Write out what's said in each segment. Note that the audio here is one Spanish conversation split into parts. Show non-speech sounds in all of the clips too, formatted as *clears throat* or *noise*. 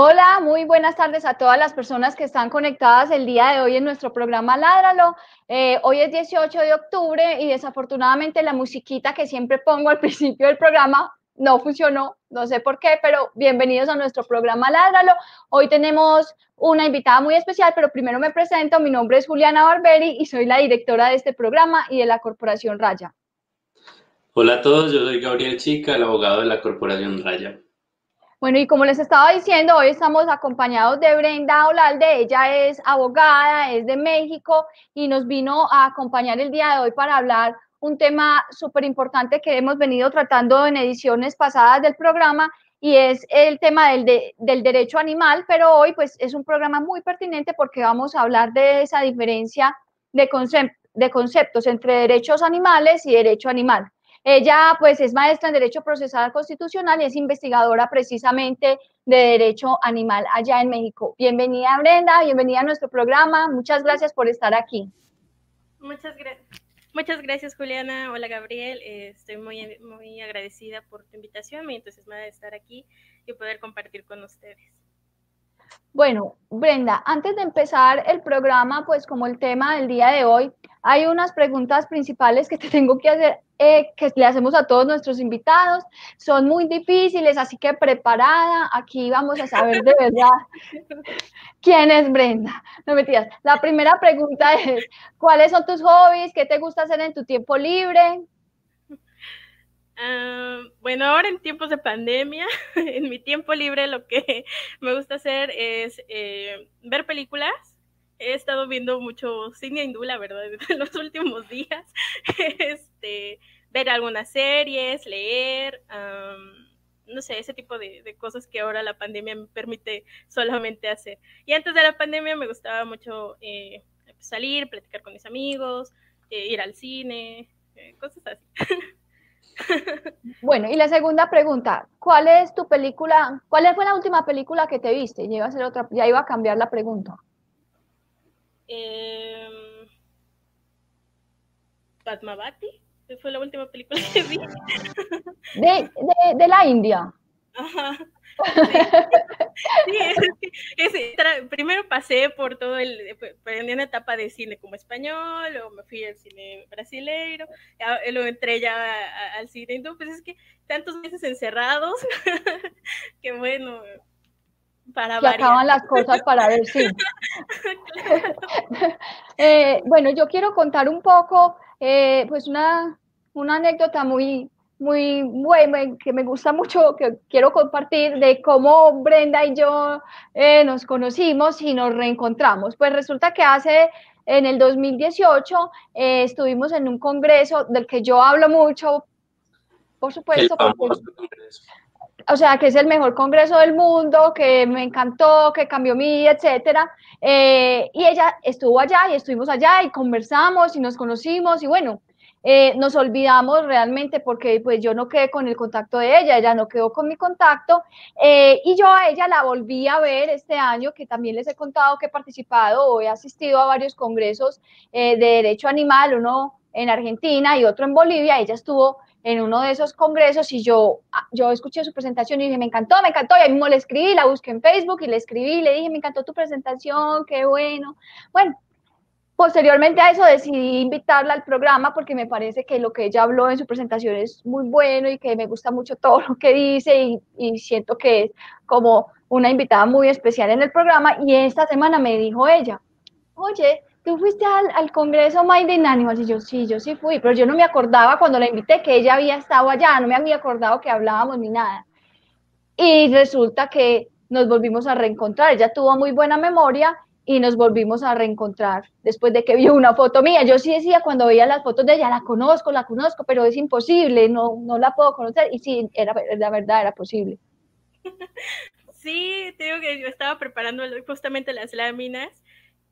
Hola, muy buenas tardes a todas las personas que están conectadas el día de hoy en nuestro programa Ládralo. Eh, hoy es 18 de octubre y desafortunadamente la musiquita que siempre pongo al *laughs* principio del programa no funcionó, no sé por qué, pero bienvenidos a nuestro programa Ládralo. Hoy tenemos una invitada muy especial, pero primero me presento, mi nombre es Juliana Barberi y soy la directora de este programa y de la Corporación Raya. Hola a todos, yo soy Gabriel Chica, el abogado de la Corporación Raya. Bueno, y como les estaba diciendo, hoy estamos acompañados de Brenda Olalde, ella es abogada, es de México y nos vino a acompañar el día de hoy para hablar un tema súper importante que hemos venido tratando en ediciones pasadas del programa y es el tema del, del derecho animal, pero hoy pues es un programa muy pertinente porque vamos a hablar de esa diferencia de, de conceptos entre derechos animales y derecho animal. Ella pues es maestra en Derecho Procesal Constitucional y es investigadora precisamente de Derecho Animal allá en México. Bienvenida Brenda, bienvenida a nuestro programa. Muchas gracias por estar aquí. Muchas gracias. Muchas gracias, Juliana. Hola, Gabriel. Eh, estoy muy, muy agradecida por tu invitación, muy entusiasmada de estar aquí y poder compartir con ustedes. Bueno, Brenda, antes de empezar el programa, pues como el tema del día de hoy, hay unas preguntas principales que *laughs* te tengo que hacer, eh, que le hacemos a todos nuestros invitados. Son muy difíciles, así que preparada. Aquí vamos a saber de verdad *laughs* quién es Brenda. No mentiras. La primera pregunta es, ¿cuáles son tus hobbies? ¿Qué te gusta hacer en tu tiempo libre? Ah, bueno, ahora en tiempos de pandemia, *laughs* en mi tiempo libre lo que *laughs* me gusta hacer es eh, ver películas he estado viendo mucho cine hindú, la verdad, *laughs* en los últimos días. Este, ver algunas series, leer, no sé, ese tipo de, cosas que ahora la pandemia me permite solamente hacer. Y antes de la pandemia me gustaba mucho eh, salir, platicar con mis amigos, eh, ir al cine, eh, cosas así. Bueno, y la segunda pregunta, ¿cuál es tu película, cuál fue la última película que te viste? Ya iba a, otra, ya iba a cambiar la pregunta. Eh, Padmavati, fue la última película que vi. De, de, la India. Ajá. *laughs* Sí, primero pasé por todo el, en una etapa de cine como español, luego me fui al cine brasileiro, luego entré ya al cine hindú, pues es que tantos meses encerrados, *laughs* que bueno, para que acaban las cosas para ver si. *laughs* Eh, bueno, yo quiero contar un poco, eh, pues una, una anécdota muy, muy buena, que me gusta mucho, que quiero compartir de cómo Brenda y yo eh, nos conocimos y nos reencontramos. Pues resulta que hace, en el 2018, estuvimos en un congreso del que yo hablo mucho, por supuesto. Porque, o sea, que es el mejor congreso del mundo, que me encantó, que cambió mi vida, etcétera. Eh, y ella estuvo allá y estuvimos allá y conversamos y nos conocimos y bueno, eh, nos olvidamos realmente porque pues yo no quedé con el contacto de ella, ella no quedó con mi contacto eh, y yo a ella la volví a ver este año que también les he contado que he participado o he asistido a varios congresos de derecho animal, uno en Argentina y otro en Bolivia, ella estuvo en uno de esos congresos y yo, ah, yo escuché su presentación y dije, me encantó, me encantó, y ahí mismo le escribí, la busqué en Facebook y le escribí, le dije, me encantó tu presentación, qué bueno. Bueno, posteriormente a eso decidí invitarla al programa porque me parece que lo que ella habló en su presentación es muy bueno y que me gusta mucho todo lo que dice y, siento que es como una invitada muy especial en el programa y esta semana me dijo ella, oye, tú fuiste al, Congreso Mind in Animals, yo, sí, yo sí fui, pero yo no me acordaba cuando la invité que ella había estado allá, no me había acordado que hablábamos ni nada. Y resulta que nos volvimos a reencontrar, ella tuvo muy buena memoria y nos volvimos a reencontrar después de que vio una foto mía. Yo sí decía cuando veía las fotos de ella, la conozco, la conozco, pero es imposible, no, no la puedo conocer. Y sí, era, la verdad, era posible. *laughs* Sí, te digo que yo estaba preparando justamente las láminas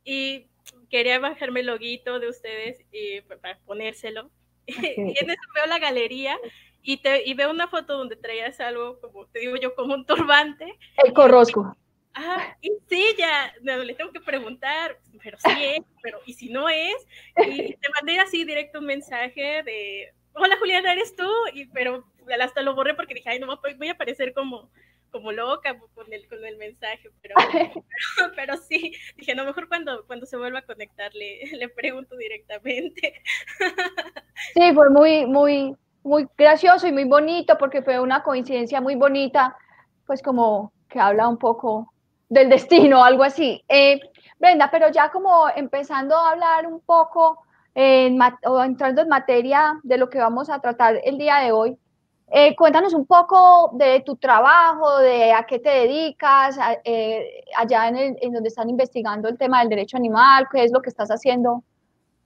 y quería bajarme el loguito de ustedes y, para ponérselo. *laughs* y en eso veo la galería y, te, y veo una foto donde traías algo, como te digo yo, como un turbante. El corrosco. Ah, y sí, ya, le tengo que preguntar, pero sí es, pero ¿y si no es? Y te mandé así directo un mensaje de, hola Juliana, ¿eres tú? Y, pero hasta lo borré porque dije, ay, no, voy a aparecer como, como loca con el, con el mensaje, *laughs* pero, pero, sí, dije, no, mejor cuando, cuando se vuelva a conectar le, le pregunto directamente. *laughs* Sí, fue muy, muy, muy gracioso y muy bonito porque fue una coincidencia muy bonita, pues como que habla un poco del destino, algo así. Eh, Brenda, pero ya como empezando a hablar un poco en, o entrando en materia de lo que vamos a tratar el día de hoy, eh, cuéntanos un poco de tu trabajo, de a qué te dedicas, eh, allá en, en, donde están investigando el tema del derecho animal, qué es lo que estás haciendo,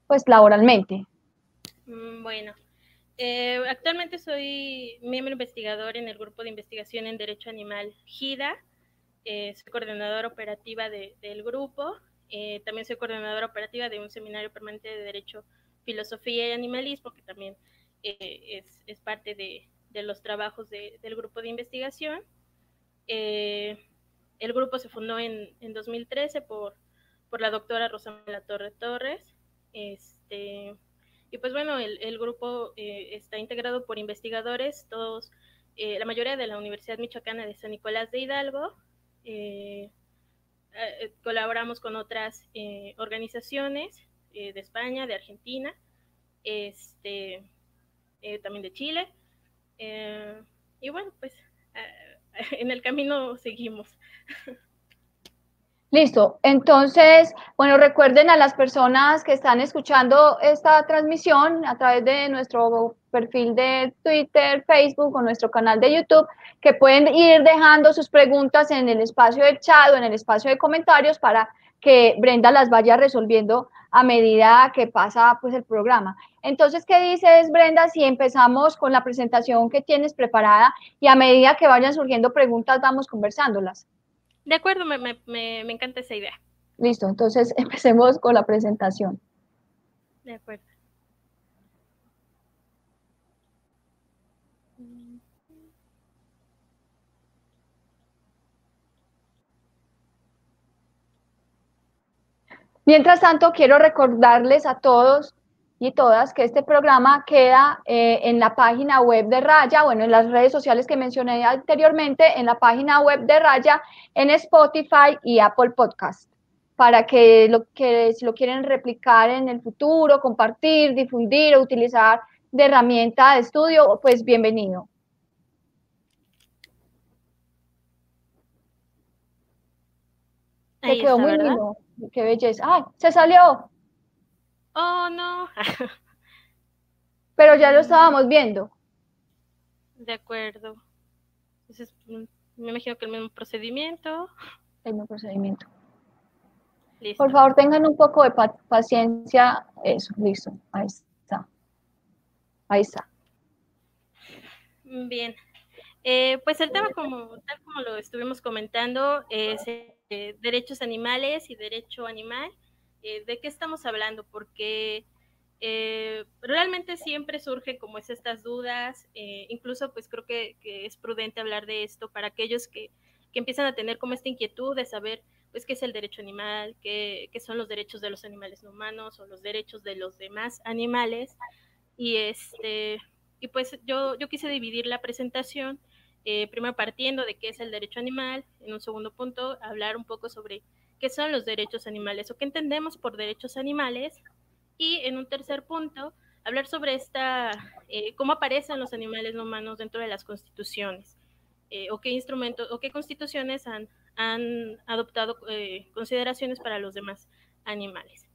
pues laboralmente. Mm, bueno, eh, actualmente soy miembro investigador en el grupo de investigación en derecho animal GIDA, soy coordinadora operativa del grupo, también soy coordinadora operativa de un seminario permanente de derecho, filosofía y animalismo, que también es, es parte de, de los trabajos del grupo de investigación. Eh, el grupo se fundó en, en 2013 por, por, la doctora Rosamela Torre Torres. Este, y pues bueno, el, el grupo eh, está integrado por investigadores, todos, eh, la mayoría de la Universidad Michoacana de San Nicolás de Hidalgo. Colaboramos con otras organizaciones de España, de Argentina, este, también de Chile. Eh, y bueno, pues eh, *laughs* en el camino seguimos. Listo. Entonces, bueno, recuerden a las personas que están escuchando esta transmisión a través de nuestro perfil de Twitter, Facebook o nuestro canal de YouTube, que pueden ir dejando sus preguntas en el espacio de chat o en el espacio de comentarios para que Brenda las vaya resolviendo a medida que pasa pues el programa. Entonces, ¿qué dices Brenda si empezamos con la presentación que tienes preparada y a medida que vayan surgiendo preguntas vamos conversándolas? De acuerdo, me, me, me, me encanta esa idea. Listo, entonces *laughs* empecemos con la presentación. De acuerdo. Mientras tanto, quiero recordarles a todos y todas que este programa queda eh, en la página web de Raya, bueno, en las redes sociales que mencioné anteriormente, en la página web de Raya, en Spotify y Apple Podcast, para que, lo, que si lo quieren replicar en el futuro, compartir, difundir o utilizar de herramienta de estudio, pues bienvenido. Ahí quedó muy lindo qué belleza. ¡Ay! ¡Se salió! Oh, no. *laughs* Pero ya lo estábamos viendo. De acuerdo. Entonces, mm, me imagino que el mismo procedimiento. El mismo procedimiento. Listo. Por favor, tengan un poco de paciencia. Eso, listo. Ahí está. Ahí está. Bien. Eh, pues el tema, como, tal como lo estuvimos comentando, es eh, derechos animales y derecho animal. Eh, ¿De qué estamos hablando? Porque realmente siempre surgen como es estas dudas, incluso pues creo que, es prudente hablar de esto para aquellos que, que, empiezan a tener como esta inquietud de saber pues qué es el derecho animal, qué, qué son los derechos de los animales no humanos o los derechos de los demás animales. Y este, y pues yo, yo quise dividir la presentación eh, primero partiendo de qué es el derecho animal, en un segundo punto hablar un poco sobre qué son los derechos animales o qué entendemos por derechos animales y en un tercer punto hablar sobre esta, eh, cómo aparecen los animales no humanos dentro de las constituciones eh, o qué instrumentos o qué constituciones han, han adoptado consideraciones para los demás animales.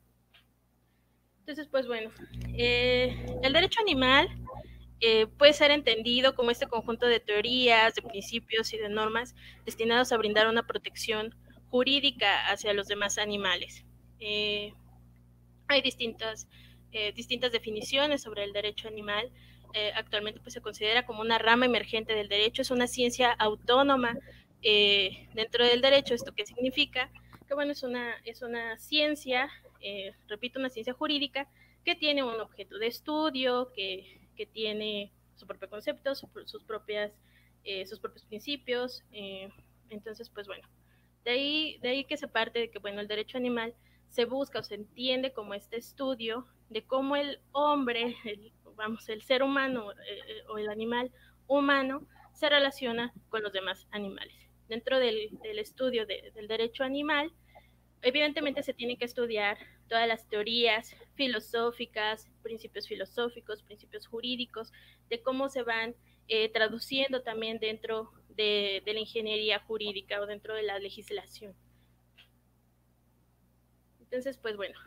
Entonces, pues bueno, el derecho animal eh, puede ser entendido como este conjunto de teorías, de principios y de normas destinados a brindar una protección jurídica hacia los demás animales. Eh, hay distintas, eh, distintas definiciones sobre el derecho animal. actualmente pues, se considera como una rama emergente del derecho, es una ciencia autónoma dentro del derecho. ¿Esto qué significa? Que bueno, es una, es una ciencia, repito, una ciencia jurídica que tiene un objeto de estudio, que que tiene su propio concepto, sus, propias, eh, sus propios principios. Eh, entonces, pues bueno, de ahí, de ahí que se parte de que, bueno, el derecho animal se busca o se entiende como este estudio de cómo el hombre, vamos, el ser humano eh, o el animal humano se relaciona con los demás animales. dentro del, estudio del derecho animal, evidentemente se tiene que estudiar todas las teorías filosóficas, principios filosóficos, principios jurídicos, de cómo se van eh, traduciendo también dentro de, la ingeniería jurídica o dentro de la legislación. Entonces, pues bueno,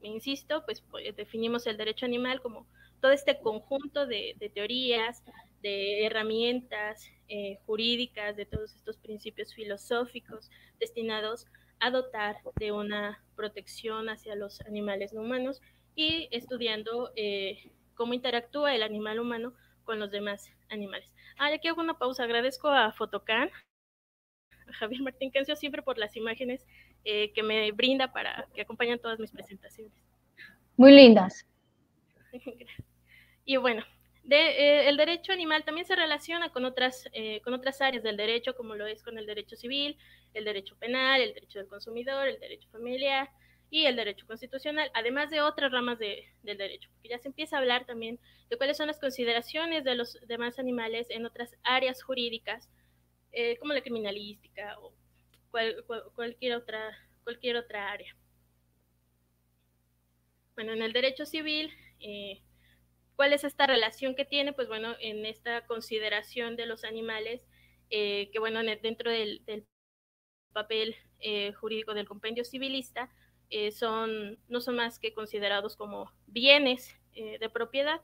me insisto, pues, pues definimos el derecho animal como todo este conjunto de, teorías, de herramientas eh, jurídicas, de todos estos principios filosóficos destinados a dotar de una protección hacia los animales no humanos y estudiando eh, cómo interactúa el animal humano con los demás animales. Ah, aquí hago una pausa. Agradezco a Fotocan, a Javier Martín Cancio, siempre por las imágenes eh, que me brinda para que acompañen todas mis presentaciones. Muy lindas. *laughs* y bueno, eh, el derecho animal también se relaciona con otras, eh, con otras áreas del derecho, como lo es con el derecho civil, el derecho penal, el derecho del consumidor, el derecho familiar y el derecho constitucional, además de otras ramas del derecho, porque ya se empieza a hablar también de cuáles son las consideraciones de los demás animales en otras áreas jurídicas, eh, como la criminalística o cualquier, otra, cualquier otra área. Bueno, en el derecho civil, ¿Cuál es esta relación que tiene? Pues bueno, en esta consideración de los animales, eh, que bueno, dentro del, papel eh, jurídico del compendio civilista, eh, son, no son más que considerados como bienes de propiedad,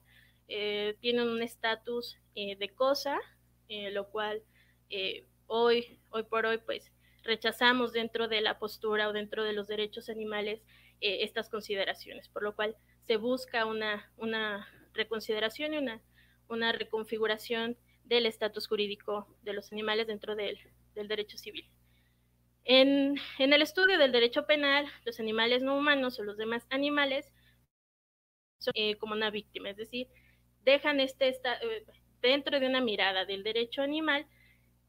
tienen un estatus de cosa, lo cual hoy, hoy por hoy, pues rechazamos dentro de la postura o dentro de los derechos animales estas consideraciones, por lo cual se busca una, una reconsideración y una, una reconfiguración del estatus jurídico de los animales dentro del, derecho civil. En, el estudio del derecho penal, los animales no humanos o los demás animales son eh, como una víctima, es decir, dejan este esta, eh, dentro de una mirada del derecho animal,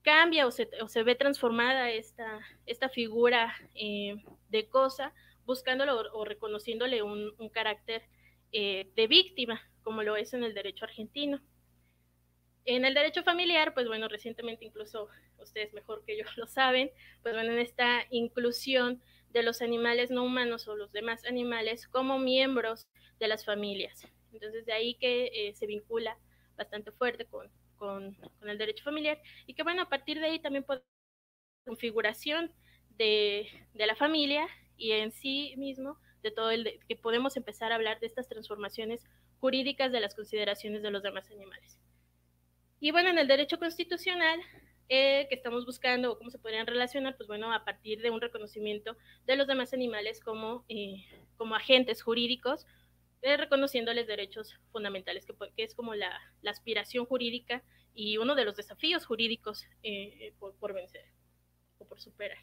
cambia o se, ve transformada esta, esta figura eh, de cosa, buscándolo o, reconociéndole un, un carácter de víctima, como lo es en el derecho argentino. En el derecho familiar, pues bueno, recientemente incluso ustedes mejor que yo *laughs* lo saben, pues bueno, en esta inclusión de los animales no humanos o los demás animales como miembros de las familias. Entonces de ahí que eh, se vincula bastante fuerte con, con, el derecho familiar y que bueno, a partir de ahí también puede configuración de, de, la familia y en sí mismo de todo el que podemos empezar a hablar de estas transformaciones jurídicas de las consideraciones de los demás animales. Y bueno, en el derecho constitucional eh, que estamos buscando o cómo se podrían relacionar, pues bueno, a partir de un reconocimiento de los demás animales como, eh, como agentes jurídicos, eh, reconociéndoles derechos fundamentales, que, es como la, aspiración jurídica y uno de los desafíos jurídicos por, por, vencer o por superar.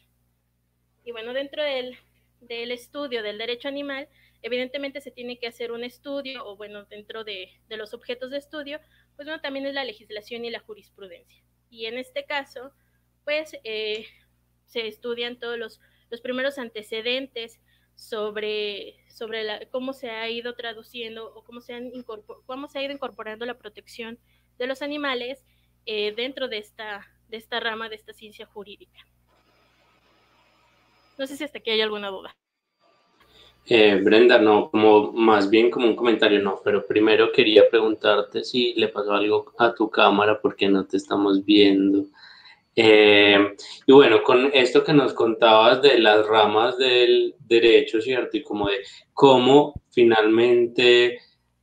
Y bueno, dentro del, del estudio del derecho animal, Evidentemente se tiene que hacer un estudio, o bueno, dentro de, los objetos de estudio, pues bueno, también es la legislación y la jurisprudencia. Y en este caso, pues eh, se estudian todos los, primeros antecedentes sobre, sobre cómo se ha ido traduciendo o cómo se, han cómo se ha ido incorporando la protección de los animales eh, dentro de esta, de esta rama de esta ciencia jurídica. No sé si hasta aquí hay alguna duda. Eh, Brenda, no, como más bien como un comentario, no, pero primero quería preguntarte si le pasó algo a tu cámara porque no te estamos viendo. Eh, y bueno, con esto que nos contabas de las ramas del derecho, ¿cierto? Y como de cómo finalmente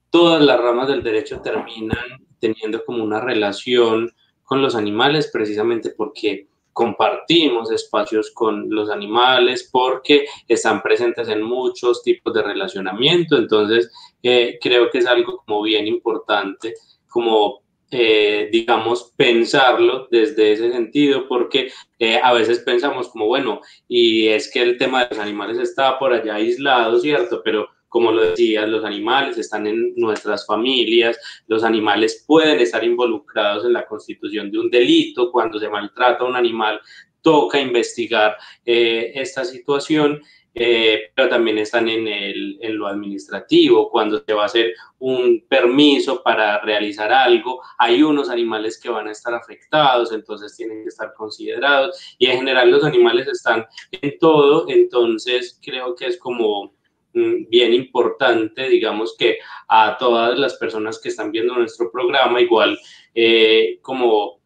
todas las ramas del derecho terminan teniendo como una relación con los animales, precisamente porque compartimos espacios con los animales porque están presentes en muchos tipos de relacionamiento. Entonces, eh, creo que es algo como bien importante, como eh, digamos, pensarlo desde ese sentido, porque eh, a veces pensamos como, bueno, y es que el tema de los animales está por allá aislado, ¿cierto? Pero como lo decías, los animales están en nuestras familias, los animales pueden estar involucrados en la constitución de un delito, cuando se maltrata un animal toca investigar eh, esta situación eh, pero también están en, el, en lo administrativo, cuando se va a hacer un permiso para realizar algo, hay unos animales que van a estar afectados, entonces tienen que estar considerados y en general los animales están en todo, entonces creo que es como bien importante, digamos que a todas las personas que están viendo nuestro programa, igual eh, como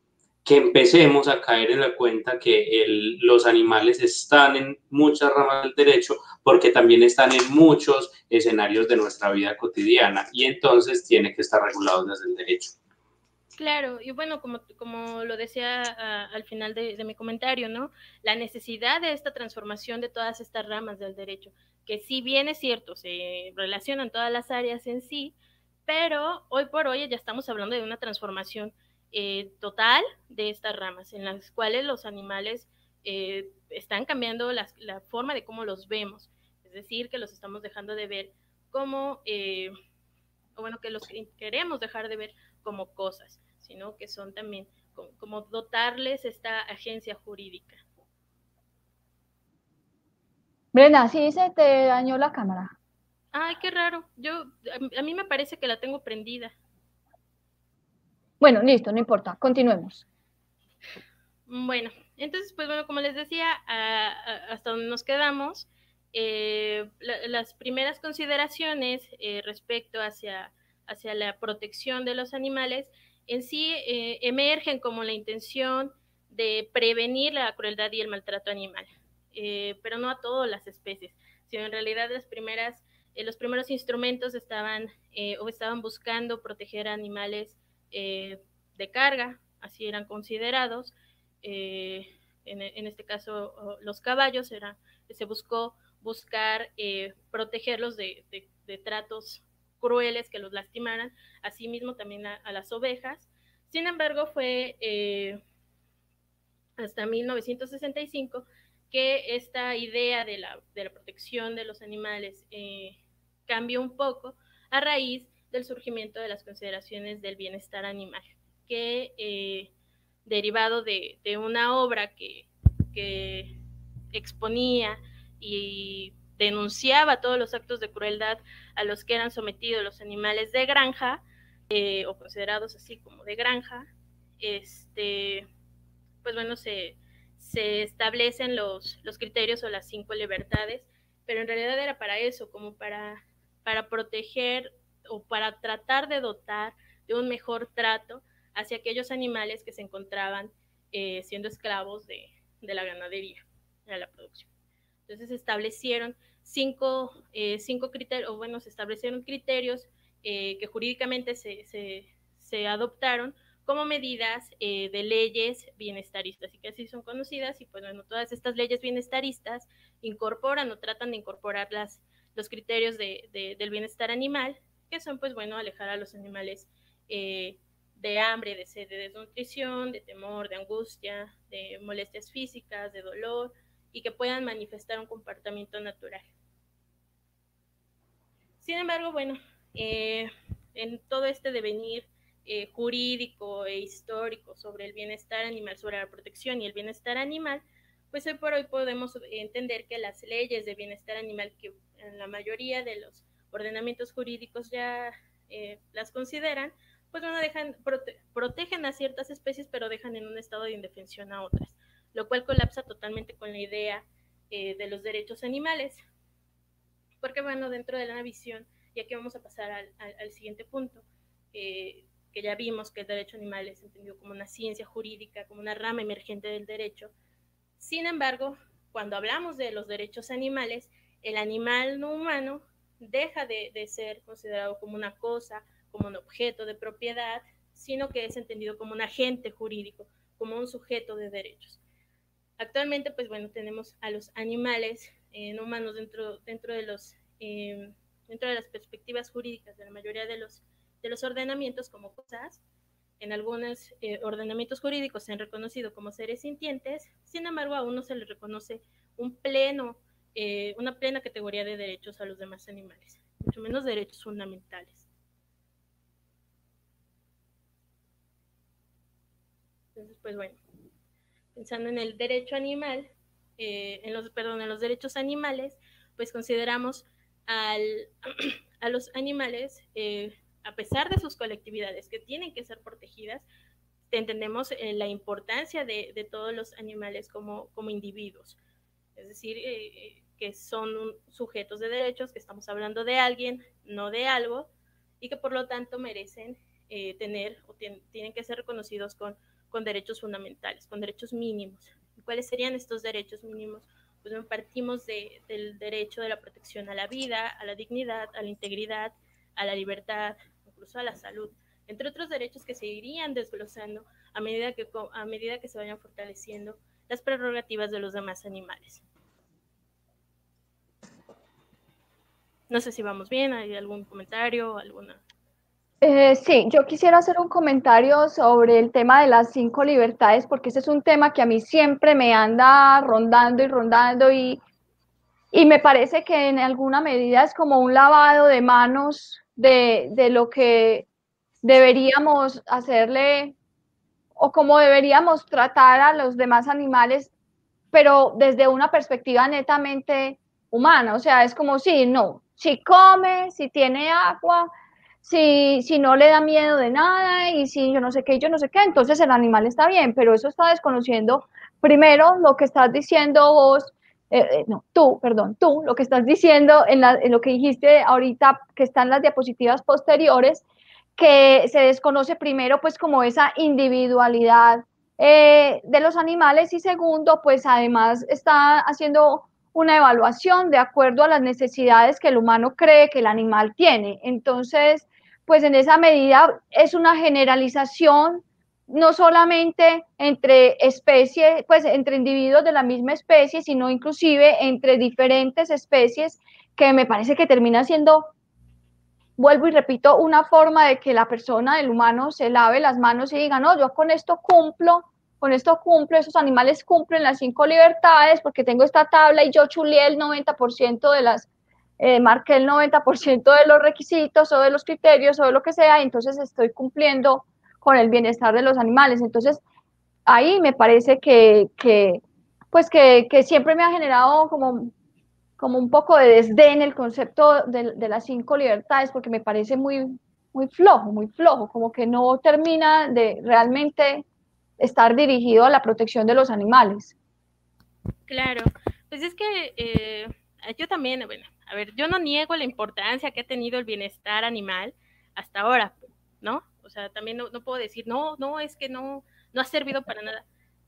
que empecemos a caer en la cuenta que los animales están en muchas ramas del derecho porque también están en muchos escenarios de nuestra vida cotidiana y entonces tiene que estar regulado desde el derecho. Claro, y bueno, como, como lo decía ah, al final de, mi comentario, ¿no? La necesidad de esta transformación de todas estas ramas del derecho, que si bien es cierto, se relacionan todas las áreas en sí, pero hoy por hoy ya estamos hablando de una transformación eh, total de estas ramas, en las cuales los animales eh, están cambiando la, forma de cómo los vemos, es decir, que los estamos dejando de ver como, eh, o bueno, que los queremos dejar de ver como cosas, sino que son también como, dotarles esta agencia jurídica. Brenda, sí se te dañó la cámara. Ay, qué raro. Yo, a mí me parece que la tengo prendida. Bueno, listo, no importa, continuemos. Bueno, entonces, pues bueno, como les decía, hasta donde nos quedamos, eh, las primeras consideraciones eh, respecto hacia, hacia la protección de los animales en sí eh, emergen como la intención de prevenir la crueldad y el maltrato animal, pero no a todas las especies, sino en realidad las primeras, los primeros instrumentos estaban o estaban buscando proteger a animales eh, de carga, así eran considerados. Eh, en, este caso, los caballos, era, se buscó buscar eh, protegerlos de, tratos crueles que los lastimaran, asimismo también a, las ovejas. Sin embargo, fue hasta 1965 que esta idea de la, de la protección de los animales cambió un poco a raíz del surgimiento de las consideraciones del bienestar animal, que eh, derivado de, una obra que, exponía y denunciaba todos los actos de crueldad a los que eran sometidos los animales de granja, eh, o considerados así como de granja, este, pues bueno, se, establecen los, los, criterios o las cinco libertades, pero en realidad era para eso, como para, para proteger o para tratar de dotar de un mejor trato hacia aquellos animales que se encontraban eh, siendo esclavos de, la ganadería, de la producción. Entonces se establecieron cinco, eh, cinco criterios, o bueno, se establecieron criterios eh, que jurídicamente se, se, adoptaron como medidas de leyes bienestaristas. Y que así son conocidas y pues bueno, todas estas leyes bienestaristas incorporan o tratan de incorporar las, los criterios de, del bienestar animal que son, pues bueno, alejar a los animales eh, de hambre, de sed, de desnutrición, de temor, de angustia, de molestias físicas, de dolor, y que puedan manifestar un comportamiento natural. Sin embargo, bueno, eh, en todo este devenir eh, jurídico e histórico sobre el bienestar animal, sobre la protección y el bienestar animal, pues hoy por hoy podemos entender que las leyes de bienestar animal que en la mayoría de los ordenamientos jurídicos ya eh, las consideran, pues bueno, dejan, protegen a ciertas especies, pero dejan en un estado de indefensión a otras, lo cual colapsa totalmente con la idea eh, de los derechos animales. Porque bueno, dentro de la visión, y aquí vamos a pasar al, siguiente punto, que ya vimos que el derecho animal es entendido como una ciencia jurídica, como una rama emergente del derecho. Sin embargo, cuando hablamos de los derechos animales, el animal no humano deja de, ser considerado como una cosa, como un objeto de propiedad, sino que es entendido como un agente jurídico, como un sujeto de derechos. Actualmente, pues bueno, tenemos a los animales eh, no humanos dentro, dentro, de los, em, dentro de las perspectivas jurídicas de la mayoría de los, de los ordenamientos como cosas. En algunos eh, ordenamientos jurídicos se han reconocido como seres sintientes, sin embargo, aún no se les reconoce un pleno eh, una plena categoría de derechos a los demás animales, mucho menos derechos fundamentales. Entonces, pues bueno, pensando en el derecho animal, eh, en los, perdón, en los derechos animales, pues consideramos *clears throat* a los animales, eh, a pesar de sus colectividades que tienen que ser protegidas, entendemos eh, la importancia de, todos los animales como, individuos. Es decir, que son sujetos de derechos, que estamos hablando de alguien, no de algo, y que por lo tanto merecen tener o tienen que ser reconocidos con, con derechos fundamentales, con derechos mínimos. ¿Cuáles serían estos derechos mínimos? pues partimos de, del derecho de la protección a la vida, a la dignidad, a la integridad, a la libertad, incluso a la salud, entre otros derechos que se irían desglosando a medida que, a medida que se vayan fortaleciendo las prerrogativas de los demás animales. No sé si vamos bien, ¿hay algún comentario, alguna eh, sí, yo quisiera hacer un comentario sobre el tema de las cinco libertades, porque ese es un tema que a mí siempre me anda rondando y rondando y, y me parece que en alguna medida es como un lavado de manos de, de lo que deberíamos hacerle o como deberíamos tratar a los demás animales, pero desde una perspectiva netamente humana. O sea, es como si, no, si come, si tiene agua, si, si no le da miedo de nada y si yo no sé qué, yo no sé qué, entonces el animal está bien, pero eso está desconociendo primero lo que estás diciendo vos, eh, eh, no, tú, perdón, tú, lo que estás diciendo en, la, lo que dijiste ahorita, que están las diapositivas posteriores, que se desconoce primero pues como esa individualidad eh, de los animales y segundo pues además está haciendo una evaluación de acuerdo a las necesidades que el humano cree que el animal tiene. Entonces, pues en esa medida es una generalización no solamente entre especies, pues entre individuos de la misma especie, sino inclusive entre diferentes especies, que me parece que termina siendo, vuelvo y repito, una forma de que la persona, el humano, se lave las manos y diga, no, yo con esto cumplo, con esto cumplo, esos animales cumplen las cinco libertades porque tengo esta tabla y yo chulé el 90% de las eh, marqué el 90% de los requisitos o de los criterios o de lo que sea, entonces estoy cumpliendo con el bienestar de los animales. Entonces, ahí me parece que, que pues que, que, siempre me ha generado como, como un poco de desdén el concepto de, de, las cinco libertades, porque me parece muy, muy flojo, muy flojo, como que no termina de realmente estar dirigido a la protección de los animales. Claro, pues es que eh, yo también, bueno, a ver, yo no niego la importancia que ha tenido el bienestar animal hasta ahora, ¿no? O sea, también no, puedo decir, no, no, es que no, no ha servido para nada.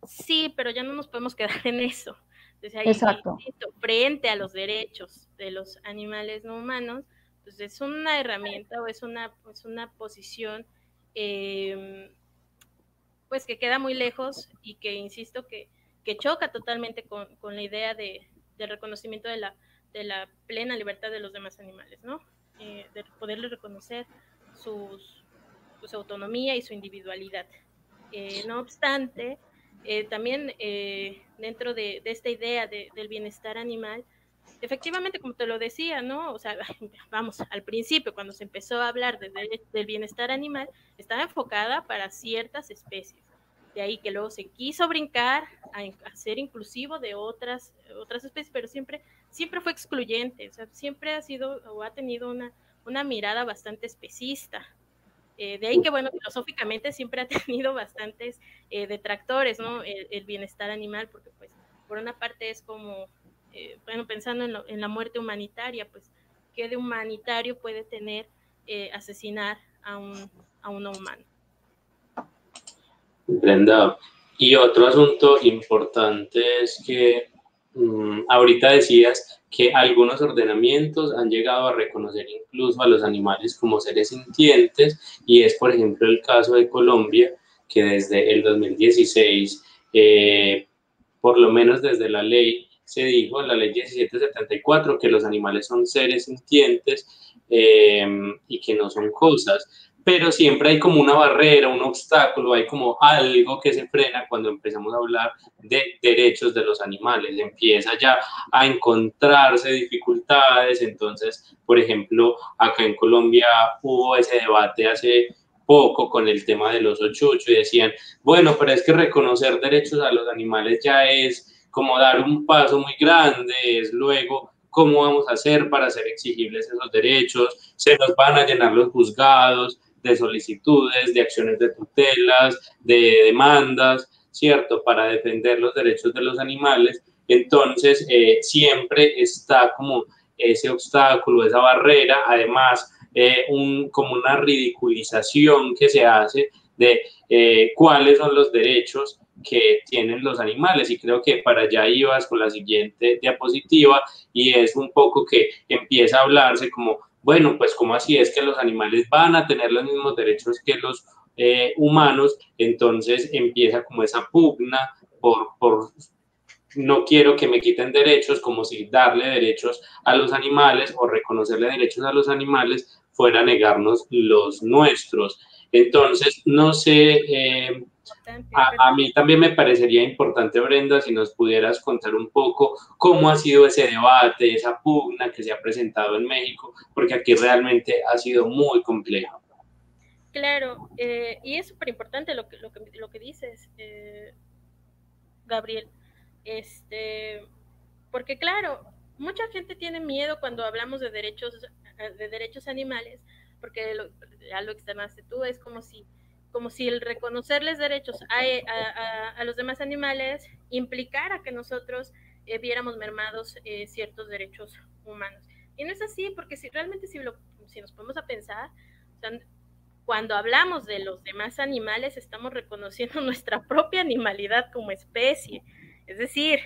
Sí, pero ya no nos podemos *laughs* quedar en eso. Exacto. frente a los derechos de los animales no humanos, pues es una herramienta o es una, es una posición em, pues que queda muy lejos y que, insisto, que, que choca totalmente con, con la idea de, del reconocimiento de la, de la plena libertad de los demás animales, ¿no? Eh, de poderles reconocer su autonomía y su individualidad. Eh, no obstante, eh, también dentro de, esta idea de, del bienestar animal, efectivamente, como te lo decía, ¿no? O sea, *laughs* vamos, al principio, cuando se empezó a hablar de, del bienestar animal, estaba enfocada para ciertas especies. De ahí que luego se quiso brincar a, a ser inclusivo de otras, otras especies, pero siempre siempre fue excluyente, o sea, siempre ha sido o ha tenido una, una mirada bastante especista. Eh, de ahí que, bueno, filosóficamente siempre ha *laughs* tenido bastantes eh, detractores, ¿no? El, bienestar animal, porque, pues, por una parte es como, eh, bueno, pensando en, en, la muerte humanitaria, pues, ¿qué de humanitario puede tener asesinar a un, a un humano? Brenda, y otro asunto importante es que Mm, ahorita decías que algunos ordenamientos han llegado a reconocer incluso a los animales como seres sintientes y es por ejemplo el caso de Colombia que desde el 2016 eh, por lo menos desde la ley se dijo en la ley 1774 que los animales son seres sintientes eh, y que no son cosas pero siempre hay como una barrera, un obstáculo, hay como algo que se frena cuando empezamos a hablar de derechos de los animales, empieza ya a encontrarse dificultades, entonces, por ejemplo, acá en Colombia hubo ese debate hace poco con el tema de los ochuchos y decían, bueno, pero es que reconocer derechos a los animales ya es como dar un paso muy grande, es luego cómo vamos a hacer para hacer exigibles esos derechos, se nos van a llenar los juzgados de solicitudes, de acciones de tutelas, de demandas, ¿cierto? Para defender los derechos de los animales. Entonces, eh, siempre está como ese obstáculo, esa barrera, además, eh, un, como una ridiculización que se hace de eh, cuáles son los derechos que tienen los animales y creo que para allá ibas con la siguiente diapositiva y es un poco que empieza a hablarse como, bueno, pues como así es que los animales van a tener los mismos derechos que los eh, humanos, entonces empieza como esa pugna por, por no quiero que me quiten derechos, como si darle derechos a los animales o reconocerle derechos a los animales fuera negarnos los nuestros. Entonces, no sé, eh, a, mí también me parecería importante, Brenda, si nos pudieras contar un poco cómo ha sido ese debate, esa pugna que se ha presentado en México, porque aquí realmente ha sido muy complejo. Claro, eh, y es súper importante lo que, lo, que, lo que dices, eh, Gabriel, este, porque claro, mucha gente tiene miedo cuando hablamos de derechos, de derechos animales, porque lo, ya lo externaste tú, es como si, como si el reconocerles derechos a, los demás animales implicara que nosotros eh, viéramos mermados ciertos derechos humanos. Y no es así, porque si realmente si, lo, si nos ponemos a pensar, cuando hablamos de los demás animales, estamos reconociendo *laughs* nuestra propia animalidad como especie. Es decir,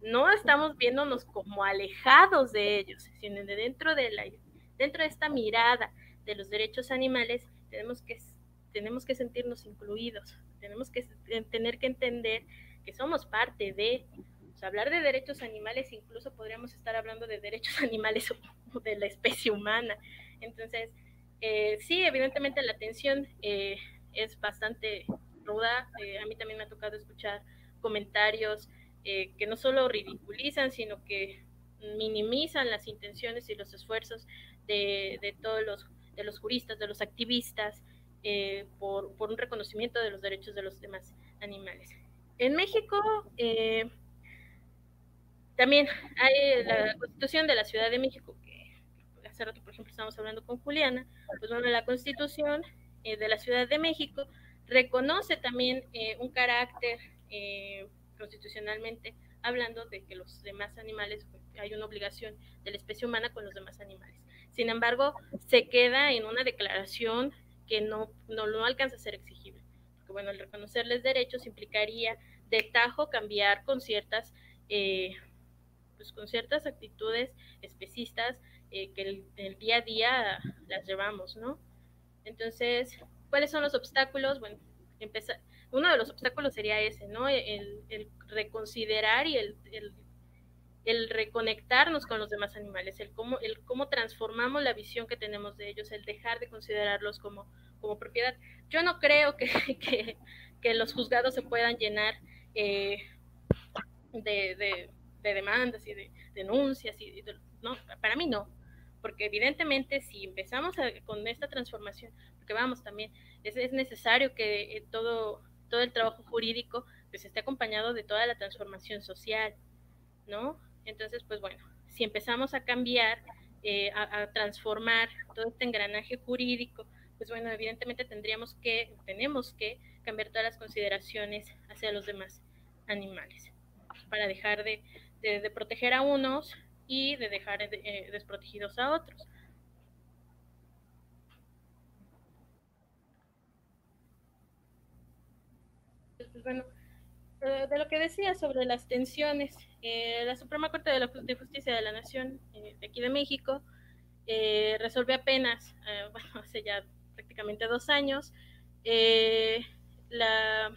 no estamos viéndonos como alejados de ellos, sino dentro de, la, dentro de esta mirada de los derechos animales, tenemos que, tenemos que sentirnos incluidos, tenemos que tener que entender que somos parte de, hablar de derechos animales, incluso podríamos estar hablando de derechos *laughs* animales de la especie humana. Entonces, eh, sí, evidentemente la atención eh, es bastante ruda. Eh, a mí también me ha tocado escuchar comentarios que no solo ridiculizan, sino que minimizan las intenciones y los esfuerzos de, todos los, de los juristas, de los activistas, por, por, un reconocimiento de los derechos de los demás animales. En México también hay la Constitución de la Ciudad de México, hace rato, por ejemplo, estamos hablando con Juliana, pues bueno, la Constitución eh, de la Ciudad de México reconoce también eh, un carácter eh, constitucionalmente hablando de que los demás animales, hay una obligación de la especie humana con los demás animales. Sin embargo, se queda en una declaración que no, no, no alcanza a ser exigible. Porque bueno, el reconocerles derechos implicaría de tajo cambiar con ciertas, pues con ciertas actitudes especistas eh, que el, el, día a día las llevamos, ¿no? Entonces, ¿cuáles son los obstáculos? Bueno, empezar, uno de los obstáculos sería ese, ¿no? El, el reconsiderar y el, el, reconectarnos con los demás animales, el cómo, el cómo transformamos la visión que tenemos de ellos, el dejar de considerarlos como, como propiedad. Yo no creo que, *laughs* que, que los juzgados se puedan llenar eh, de, de, de, demandas y de denuncias, y no, para mí no porque evidentemente si empezamos con esta transformación, porque vamos también, es, es necesario que eh, todo, todo el trabajo jurídico pues esté acompañado de toda la transformación social, ¿no? Entonces, pues bueno, si empezamos a cambiar, eh, a, transformar todo este engranaje jurídico, pues bueno, evidentemente tendríamos que, tenemos que cambiar todas las consideraciones hacia los demás animales, para dejar de, de proteger a unos y de dejar eh, desprotegidos a otros. Pues bueno, eh, de lo que decía sobre las tensiones, eh, la Suprema Corte de, la, Justicia de la Nación de aquí de México resolvió apenas, *laughs* bueno, hace ya prácticamente dos años, la,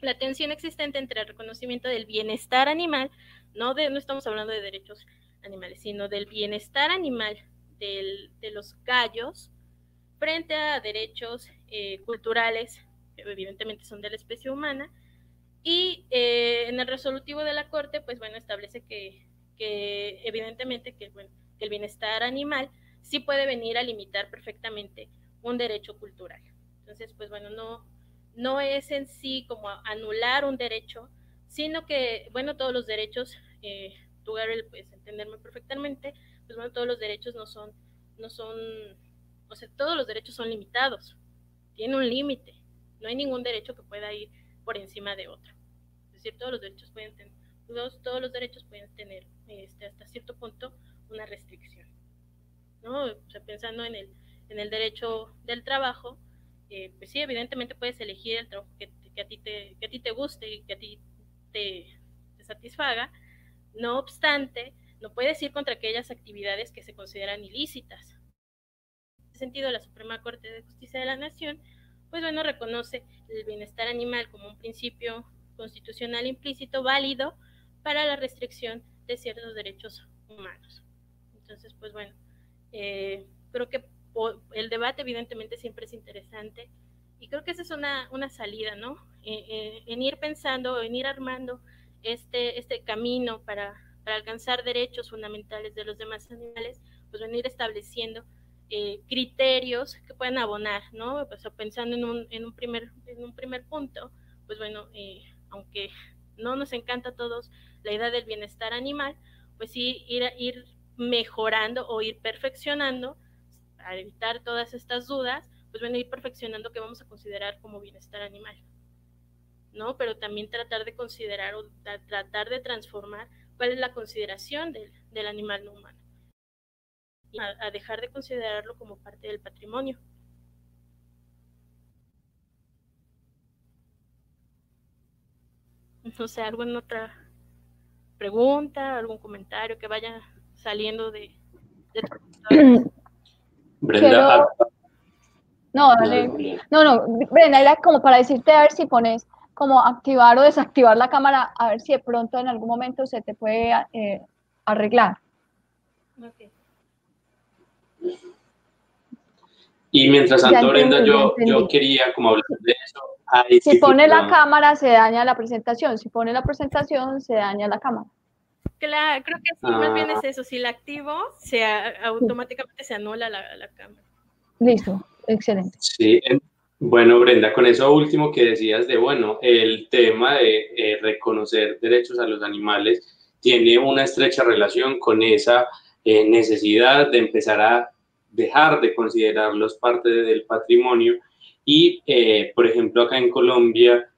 la tensión existente entre el reconocimiento del bienestar animal no, de, no estamos hablando de derechos animales, sino del bienestar animal de los gallos frente a derechos eh, culturales, que evidentemente son de la especie humana, y eh, en el resolutivo de la Corte, pues bueno, establece que, evidentemente que, que el bienestar animal sí puede venir a limitar perfectamente un derecho cultural. Entonces, pues bueno, no, no es en sí como anular un derecho, sino que, bueno, todos los derechos eh, tú, Gabriel, puedes entenderme perfectamente, pues bueno, todos los derechos no son, no son, o sea, todos los derechos son limitados, tiene un límite, no hay ningún derecho que pueda ir por encima de otro. Es decir, todos los derechos pueden tener, todos, los derechos pueden tener este, hasta cierto punto una restricción. ¿no? O pensando en el, en el derecho del trabajo, eh, pues sí, evidentemente puedes elegir el trabajo que, que, a ti te, que a ti te guste y que a ti te, te satisfaga, no obstante, no puedes ir contra aquellas actividades que se consideran ilícitas. En ese sentido, la Suprema Corte de Justicia de la Nación, pues bueno, reconoce el bienestar animal como un principio constitucional implícito válido para la restricción de ciertos derechos humanos. Entonces, pues bueno, eh, creo que el debate evidentemente siempre es interesante y creo que esa es una, una salida, ¿no? Eh, eh, en ir pensando, en ir armando este, este camino para, para, alcanzar derechos fundamentales de los demás animales, pues venir estableciendo eh, criterios que puedan abonar, ¿no? Pues, pensando en un, en, un primer, en un primer punto, pues bueno, eh, aunque no nos encanta a todos la idea del bienestar animal, pues sí ir, ir mejorando o ir perfeccionando, para evitar todas estas dudas, pues bueno, ir perfeccionando qué vamos a considerar como bienestar animal. ¿no? Pero también tratar de considerar o tratar de transformar cuál es la consideración del, del animal no humano. A, dejar de considerarlo como parte del patrimonio. No sé, alguna otra pregunta, algún comentario que vaya saliendo de... *coughs* Brenda. Ah, no, No, no, Brenda, era como para decirte a ver si pones como activar o desactivar la cámara a ver si de pronto en algún momento se te puede eh, arreglar. Y mientras tanto, Brenda, yo, yo quería como hablar de eso. si pone la cámara, se daña la presentación. Si pone la presentación, se daña la cámara. Claro, creo que sí, más bien es eso. Si la activo, se, automáticamente se anula la, la cámara. Listo, excelente. Sí, bueno, Brenda, con eso último que decías de, bueno, el tema de eh, reconocer derechos a los animales tiene una estrecha relación con esa eh, necesidad de empezar a dejar de considerarlos parte del patrimonio. Y, eh, por ejemplo, acá en Colombia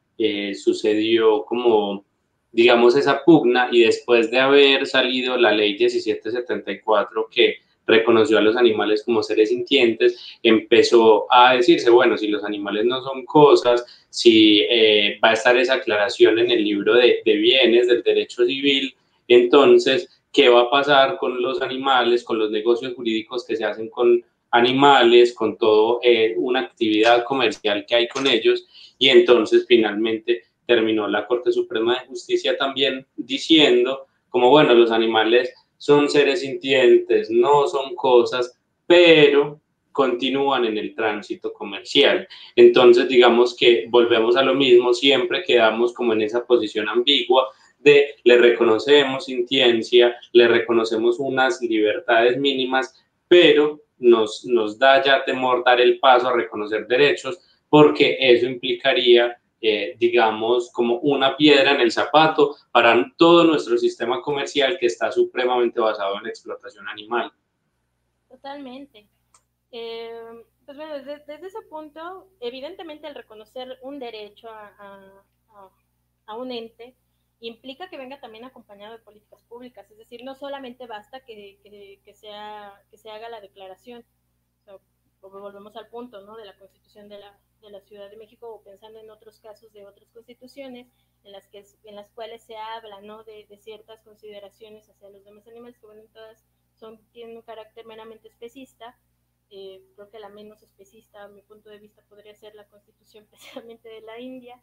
sucedió como, digamos, esa pugna y después de haber salido la ley 1774 que reconoció a los animales como seres sintientes, empezó a decirse, bueno, si los animales no son cosas, si eh, va a estar esa aclaración en el libro de, bienes del derecho civil, entonces, ¿qué va a pasar con los animales, con los negocios jurídicos que se hacen con animales, con toda eh, una actividad comercial que hay con ellos? Y entonces finalmente terminó la Corte Suprema de Justicia también diciendo, como bueno, los animales son seres sintientes, no son cosas, pero continúan en el tránsito comercial. Entonces, digamos que volvemos a lo mismo, siempre quedamos como en esa posición ambigua de le reconocemos sintiencia, le reconocemos unas libertades mínimas, pero nos, nos da ya temor dar el paso a reconocer derechos porque eso implicaría eh, digamos, como una piedra en el zapato para todo nuestro sistema comercial que está supremamente basado en la explotación animal. Totalmente. Eh, pues bueno, desde, ese punto, evidentemente el reconocer un derecho a, a, un ente implica que venga también acompañado de políticas públicas, es decir, no solamente basta que, que, se haga la declaración, volvemos al punto ¿no? de la constitución de la, Ciudad de México o pensando en otros casos de otras constituciones en las, que, en las cuales se habla ¿no? de, de ciertas consideraciones hacia los demás animales que bueno, todas son, tienen un carácter meramente especista. Eh, creo que la menos especista, a mi punto de vista, podría ser la constitución *laughs* precisamente de la India,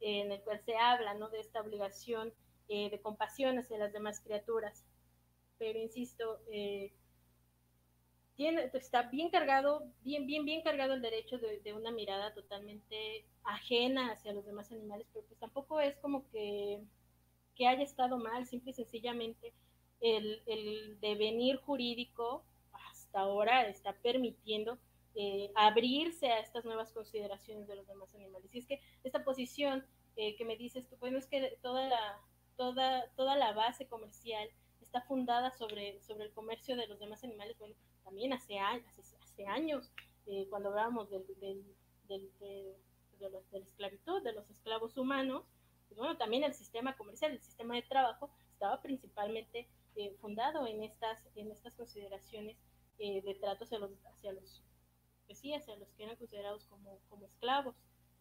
en el cual se habla ¿no? de esta obligación eh, de compasión hacia las demás criaturas. Pero insisto, eh, tiene, pues, está bien cargado, bien, bien, bien cargado el derecho de, una mirada totalmente ajena hacia los demás animales, pero pues tampoco es como que, que haya estado mal, simple y sencillamente el, el devenir jurídico hasta ahora está permitiendo eh, abrirse a estas nuevas consideraciones de los demás animales. Y es que esta posición eh, que me dices tú, bueno, es que toda la, toda, toda la base comercial está fundada sobre, sobre el comercio de los demás animales, bueno, también hace, hace, años, eh, cuando hablábamos del, del, del, de, de, la esclavitud, de los esclavos humanos, pues bueno, también el sistema comercial, el sistema de trabajo, estaba principalmente eh, fundado en estas, en estas consideraciones eh, de trato hacia los, hacia los, sí, hacia los que eran considerados como, como esclavos.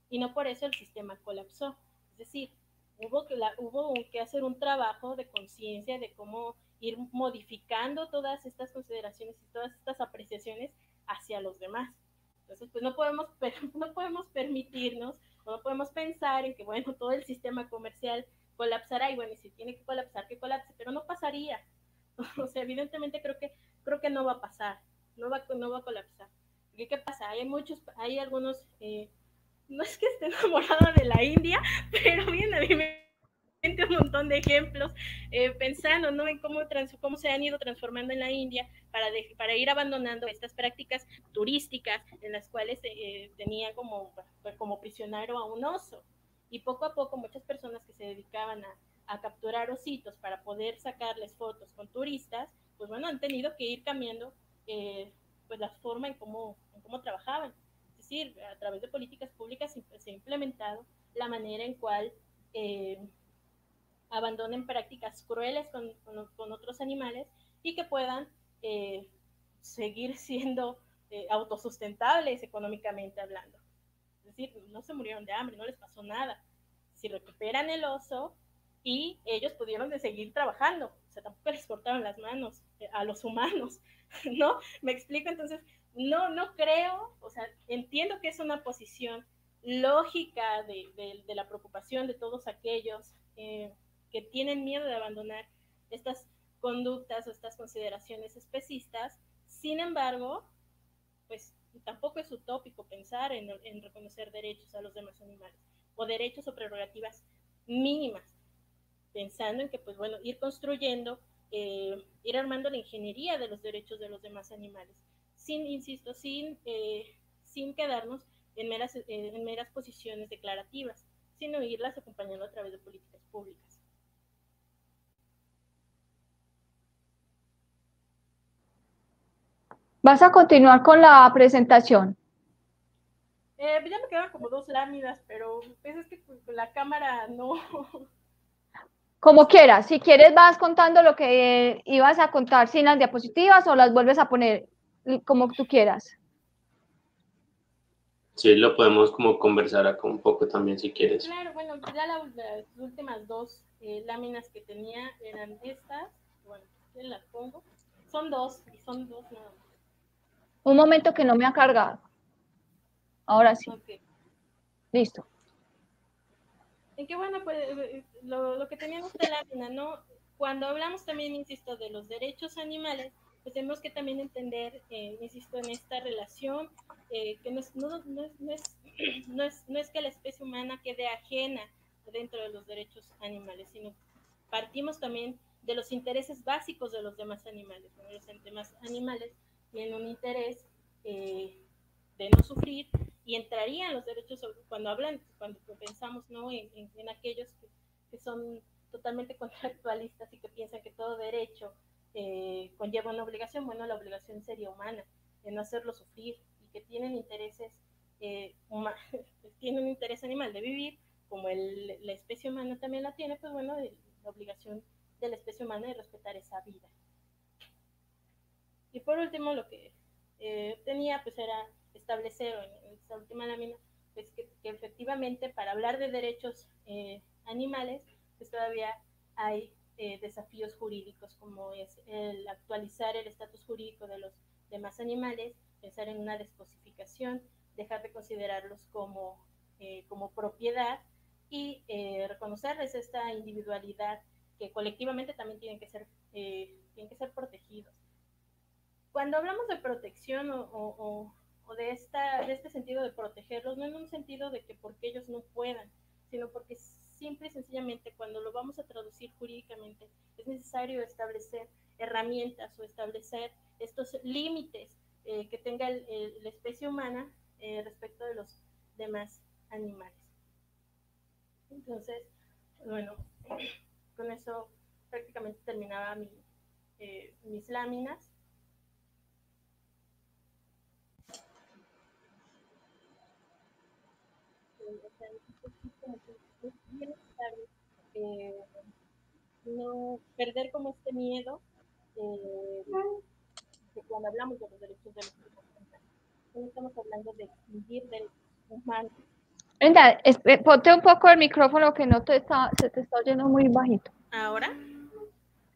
Y no por eso el sistema colapsó. Es decir, hubo que, la, hubo que hacer un trabajo de conciencia de cómo ir modificando todas estas consideraciones y todas estas apreciaciones hacia los demás. Entonces, pues no podemos, *laughs* no podemos permitirnos, no podemos pensar en que, bueno, todo el sistema comercial colapsará y bueno, y si tiene que colapsar, que colapse, pero no pasaría. *laughs* O sea, evidentemente creo que, creo que no va a pasar, no va, no va a colapsar. ¿Qué, pasa? Hay muchos, hay algunos eh, no es que esté enamorada de la India, *laughs* pero bien, a mí me un montón de ejemplos eh, pensando ¿no? en cómo, cómo se han ido transformando en la India para, para ir abandonando estas prácticas turísticas en las cuales eh, tenía como, como prisionero a un oso. Y poco a poco muchas personas que se dedicaban a, a capturar ositos para poder sacarles fotos con turistas, pues bueno, han tenido que ir cambiando eh, pues la forma en cómo, en cómo trabajaban decir, a través de políticas públicas se ha implementado la manera en cual eh, abandonen prácticas crueles con, con, otros animales y que puedan eh, seguir *laughs* siendo eh, autosustentables económicamente hablando. Es decir, no se murieron de hambre, no les pasó nada. Si recuperan el oso y ellos pudieron de seguir trabajando, o sea, tampoco les cortaron las manos a los humanos, *laughs* ¿no? Me explico, entonces, no, no creo, o sea, entiendo que es una posición lógica de, la preocupación de todos aquellos eh, que tienen miedo de abandonar estas conductas o estas consideraciones especistas. Sin embargo, pues tampoco es utópico pensar en, reconocer derechos a los demás animales o derechos o prerrogativas mínimas, pensando en que, pues bueno, ir construyendo, eh, ir armando la ingeniería de los derechos de los demás animales sin, insisto, sin, eh, sin quedarnos en meras, eh, en meras posiciones declarativas, sino irlas acompañando a través de políticas públicas. ¿Vas a continuar con la presentación? Eh, ya me quedan como dos láminas, pero pues es que la cámara no. *laughs* Como quieras, si quieres vas contando lo que ibas a contar sin las diapositivas o las vuelves a poner como tú quieras. Sí, lo podemos como conversar acá un poco también si quieres. Claro, bueno, ya las últimas dos eh, láminas que tenía eran estas. Bueno, las pongo. Son dos, y son dos nada más. Un momento que no me ha cargado. Ahora sí. Listo. En que bueno, pues eh, lo, lo que teníamos de lámina, ¿no? Cuando hablamos también, insisto, de los derechos animales, pues tenemos que también entender, eh, insisto, en esta relación, eh, que no es, no, no, es, no, es, *clears throat* no es que la especie humana quede ajena dentro de los derechos animales, sino partimos también de los intereses básicos de los demás animales. Los demás animales tienen un interés eh, de no sufrir y entrarían los derechos cuando hablan, cuando pensamos ¿no? en, en, aquellos que, que, son totalmente *laughs* contractualistas y que piensan que todo derecho eh, conlleva una obligación, bueno, la obligación sería humana, de no hacerlo sufrir y que tienen intereses, eh, *laughs* tienen un interés animal de vivir, como el, la especie humana también la tiene, pues bueno, la obligación de la especie humana de respetar esa vida. Y por último, lo que eh, tenía pues era establecer en esta última lámina, pues que, efectivamente para hablar de derechos eh, animales, pues todavía hay eh, desafíos jurídicos como es el actualizar el estatus jurídico de los demás animales, pensar en una descosificación, dejar de considerarlos como, eh, como propiedad y reconocerles esta individualidad que colectivamente también tienen que ser, tienen que ser protegidos. Cuando hablamos de protección o de, esta, de este sentido de protegerlos, no en un sentido de que porque ellos no puedan, sino porque simple y sencillamente cuando lo vamos a traducir jurídicamente es necesario establecer herramientas o establecer estos límites eh, que tenga la especie humana eh, respecto de los demás animales. Entonces, bueno, con eso prácticamente terminaba mi, eh, mis láminas. Eh, no perder como este miedo eh, cuando hablamos de los derechos de los no estamos hablando de extinguir derechos humanos. Brenda, ponte un poco el micrófono que no te está, se te está oyendo muy bajito. ¿Ahora?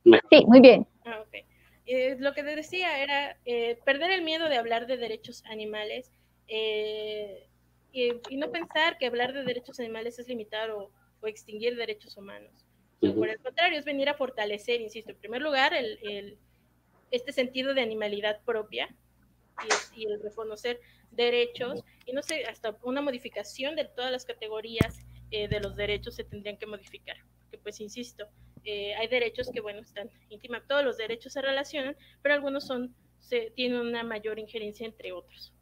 Sí, muy bien. Ah, okay. eh, lo que te decía era eh, perder el miedo de hablar de derechos animales eh, y, y, no pensar que hablar de derechos animales es limitar o, o extinguir derechos humanos. Uh -huh. Por el contrario, es venir a fortalecer, insisto, en primer lugar, el, el, este sentido de animalidad propia y, y, el reconocer derechos y no sé, hasta una modificación de todas las categorías eh, de los derechos se tendrían que modificar. Porque pues, insisto, eh, hay derechos que, bueno, están íntima, todos los derechos se relacionan, pero algunos son, se, tienen una mayor injerencia entre otros.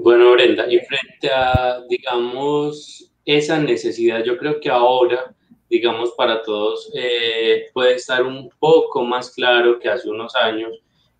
Bueno, Brenda, y frente a, digamos, esa necesidad, yo creo que ahora, digamos, para todos eh, puede estar un poco más claro que hace unos años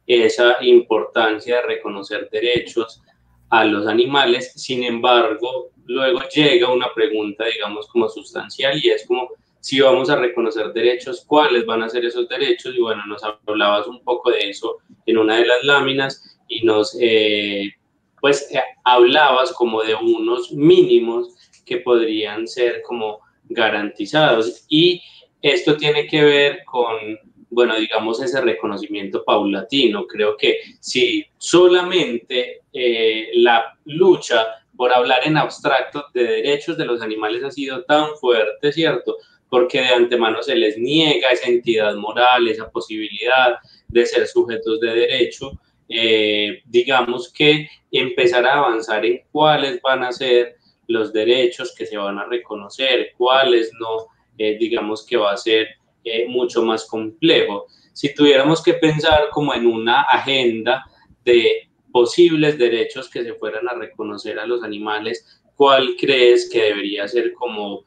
esa importancia de reconocer derechos a los animales. Sin embargo, luego llega una pregunta, digamos, como sustancial y es como si vamos a reconocer derechos, ¿cuáles van a ser esos derechos? Y bueno, nos hablabas un poco de eso en una de las láminas y nos, eh, pues, eh, hablabas como de unos mínimos que podrían ser como garantizados. Y esto tiene que ver con bueno, digamos, ese reconocimiento paulatino. Creo que si solamente eh, la lucha por hablar en abstracto de derechos de los animales ha sido tan fuerte, ¿cierto? Porque de antemano se les niega esa entidad moral, esa posibilidad de ser sujetos de derecho, eh, digamos que empezar a avanzar en cuáles van a ser los derechos que se van a reconocer, cuáles no, eh, digamos que va a ser eh, mucho más complejo. Si tuviéramos que pensar como en una agenda de posibles derechos que se fueran a reconocer a los animales, ¿cuál crees que debería ser como,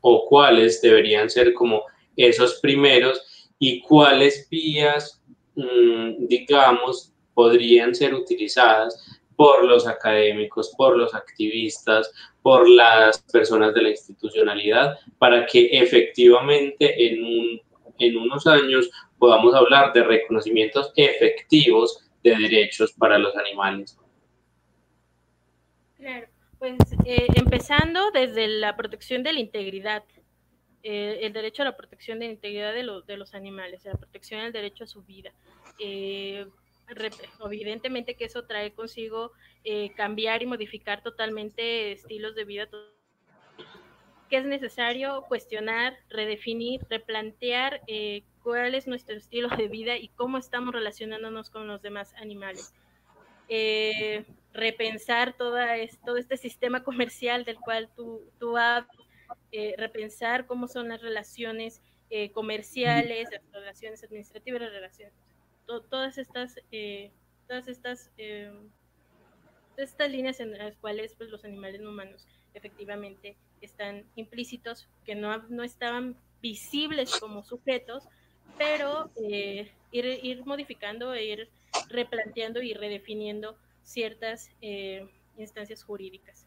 o cuáles deberían ser como esos primeros y cuáles vías, digamos, podrían ser utilizadas por los académicos, por los activistas, por las personas de la institucionalidad, para que efectivamente en, en unos años podamos hablar de reconocimientos efectivos de derechos para los animales. Claro, pues eh, empezando desde la protección de la integridad, eh, el derecho a la protección de la integridad de, lo, de los animales, la protección del derecho a su vida. Eh, evidentemente que eso trae consigo eh, cambiar y modificar totalmente estilos de vida que es necesario cuestionar, redefinir, replantear eh, cuál es nuestro estilo de vida y cómo estamos relacionándonos con los demás animales. Eh, repensar toda es, todo este sistema comercial del cual tú, tú hablas, eh, repensar cómo son las relaciones eh, comerciales, las relaciones administrativas, las relaciones to todas estas, eh, todas estas, estas líneas en las cuales pues, los animales no humanos efectivamente están implícitos, que no, no estaban visibles como sujetos, pero ir, ir, modificando e ir replanteando y redefiniendo ciertas instancias jurídicas.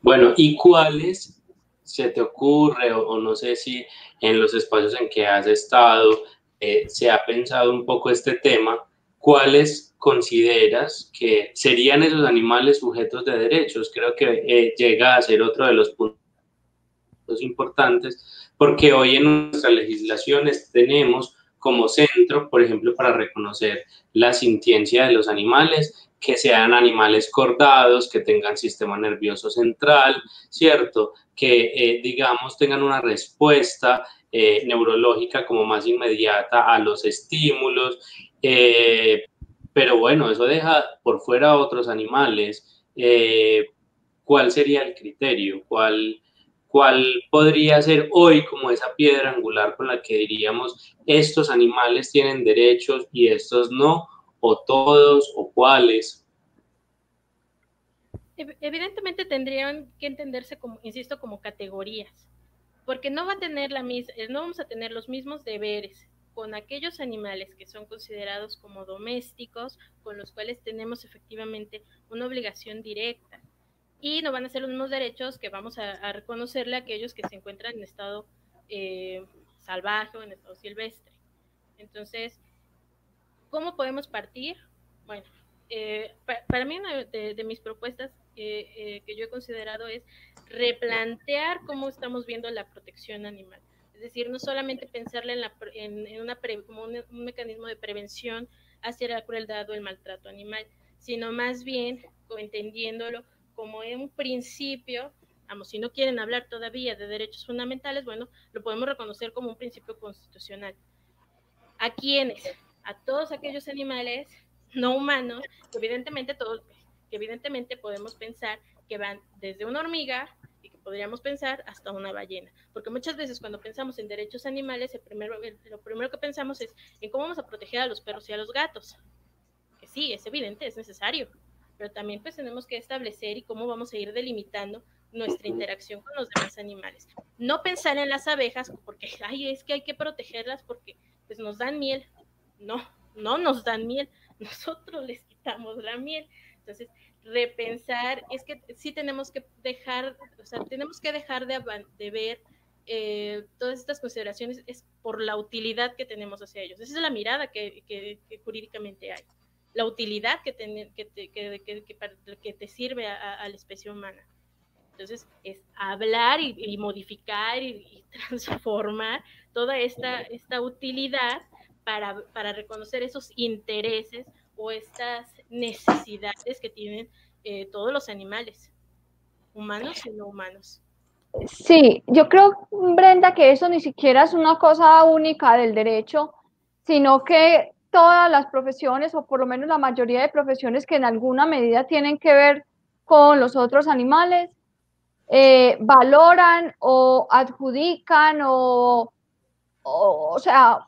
Bueno, ¿y cuáles se te ocurre o, no sé si en los espacios en que has estado eh, se ha pensado un poco este tema, ¿cuáles consideras que serían esos animales sujetos de derechos? Creo que eh, llega a ser otro de los puntos importantes, porque hoy en nuestras legislaciones tenemos como centro, por ejemplo, para reconocer la sintiencia de los animales, que sean animales cordados, que tengan sistema nervioso central, ¿cierto? Que, eh, digamos, tengan una respuesta eh, neurológica como más inmediata a los estímulos, eh, pero bueno, eso deja por fuera a otros animales. Eh, ¿Cuál sería el criterio? ¿Cuál, ¿Cuál podría ser hoy como esa piedra angular con la que diríamos estos animales tienen derechos y estos no? ¿O todos? ¿O cuáles? Evidentemente tendrían que entenderse como, insisto, como categorías porque no va a tener la eh, no vamos a tener los mismos deberes con aquellos animales que son considerados como domésticos, con los cuales tenemos efectivamente una obligación directa. Y no van a ser los mismos derechos que vamos a, reconocerle a aquellos que se encuentran en estado eh, salvaje o en estado silvestre. Entonces, ¿cómo podemos partir? Bueno, eh, para, mí una de, mis propuestas eh, que yo he considerado es replantear cómo estamos viendo la protección animal. Es decir, no solamente pensarle en, la, en, una como un, mecanismo de prevención hacia la crueldad o el maltrato animal, sino más bien entendiéndolo como un principio, vamos, si no quieren hablar todavía de derechos fundamentales, bueno, lo podemos reconocer como un principio constitucional. ¿A quiénes? A todos aquellos animales no humanos, evidentemente todos, que evidentemente podemos pensar que van desde una hormiga y que podríamos pensar hasta una ballena. Porque muchas veces cuando pensamos en derechos animales, lo primero que pensamos es en cómo vamos a proteger a los perros y a los gatos. Que sí, es evidente, es necesario. Pero también pues tenemos que establecer y cómo vamos a ir delimitando nuestra interacción con los demás animales. No pensar en las abejas porque, ay, es que hay que protegerlas porque pues nos dan miel. No, no nos dan miel. *laughs* Nosotros les quitamos la miel. Entonces, repensar, es que sí tenemos que dejar, o sea, tenemos que dejar de, ver eh, todas estas consideraciones es por la utilidad que tenemos hacia ellos. Esa es la mirada que, jurídicamente hay. La utilidad que, que, te, que, te sirve a, la especie humana. Entonces, es hablar y, modificar y, y, *laughs* transformar toda esta, esta utilidad para, para reconocer esos intereses o estas necesidades que tienen eh, todos los animales, humanos y no humanos. Sí, yo creo, Brenda, que eso ni siquiera es una cosa única del derecho, sino que todas las profesiones, o por lo menos la mayoría de profesiones que en alguna medida tienen que ver con los otros animales, eh, valoran o adjudican o, o, o sea,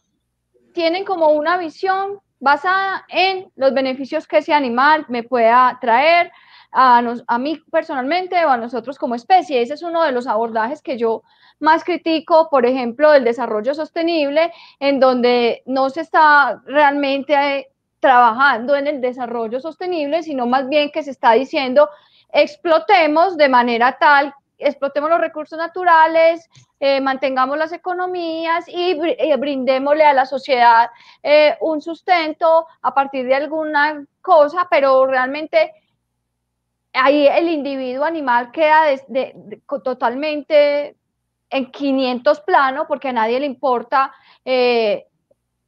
tienen como una visión basada en los beneficios que ese animal me pueda traer a, a mí personalmente o a nosotros como especie. Ese es uno de los abordajes que yo más critico, por ejemplo, del desarrollo sostenible, en donde no se está realmente eh, trabajando en el desarrollo sostenible, sino más bien que se está diciendo explotemos de manera tal explotemos los recursos naturales, eh, mantengamos las economías y eh, brindémosle a la sociedad eh, un sustento a partir de alguna cosa, pero realmente ahí el individuo animal queda totalmente en 500 plano porque a nadie le importa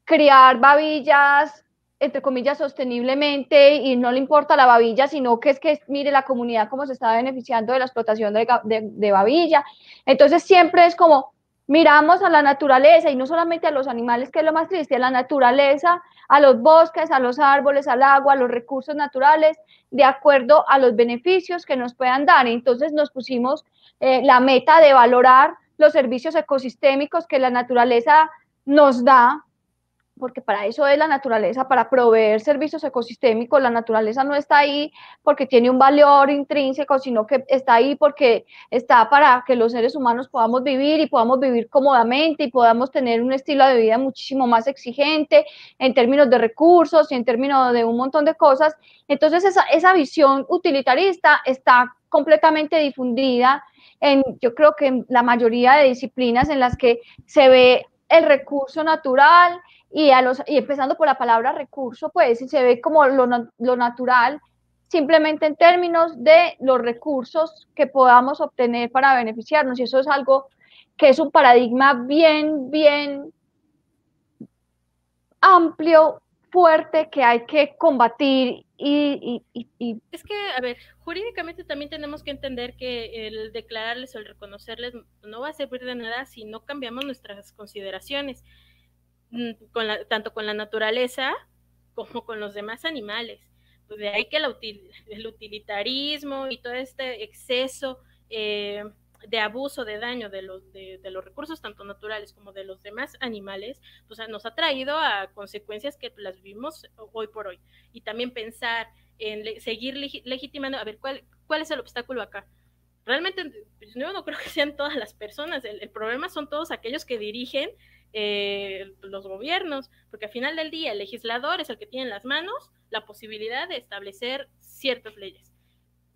criar babillas entre comillas, sosteniblemente y no le importa la babilla, sino que es que mire la comunidad cómo se está beneficiando de la explotación de, babilla. Entonces siempre es como miramos a la naturaleza y no solamente a los animales, que es lo más triste, a la naturaleza, a los bosques, a los árboles, al agua, a los recursos naturales, de acuerdo a los beneficios que nos puedan dar. Entonces nos pusimos eh, la meta de valorar los servicios ecosistémicos que la naturaleza nos da porque para eso es la naturaleza, para proveer servicios ecosistémicos. La naturaleza no está ahí porque tiene un valor intrínseco, sino que está ahí porque está para que los seres humanos podamos vivir y podamos vivir cómodamente y podamos tener un estilo de vida muchísimo más exigente en términos de recursos y en términos de un montón de cosas. Entonces esa, esa visión utilitarista está completamente difundida en, yo creo que en la mayoría de disciplinas en las que se ve el recurso natural y, a los, y empezando por la palabra recurso, pues se ve como lo, natural, simplemente en términos de los recursos que podamos obtener para beneficiarnos. Y eso es algo que es un paradigma bien, bien amplio, fuerte, que hay que combatir. Y, Es que, a ver, jurídicamente también tenemos que entender que el declararles o el reconocerles no va a servir de nada si no cambiamos nuestras consideraciones. Mm, con tanto con la naturaleza como con los demás animales. Pues de ahí que el utilitarismo y todo este exceso eh, de abuso, de daño de los, de, los recursos tanto naturales como de los demás animales, pues nos ha traído a consecuencias que las vimos hoy por hoy. Y también pensar en seguir legitimando, a ver, ¿cuál, ¿cuál es el obstáculo acá? realmente pues, yo no creo que sean todas las personas, el, problema son todos aquellos que dirigen eh, los gobiernos, porque al final del día el legislador es el que tiene en las manos la posibilidad de establecer ciertas leyes.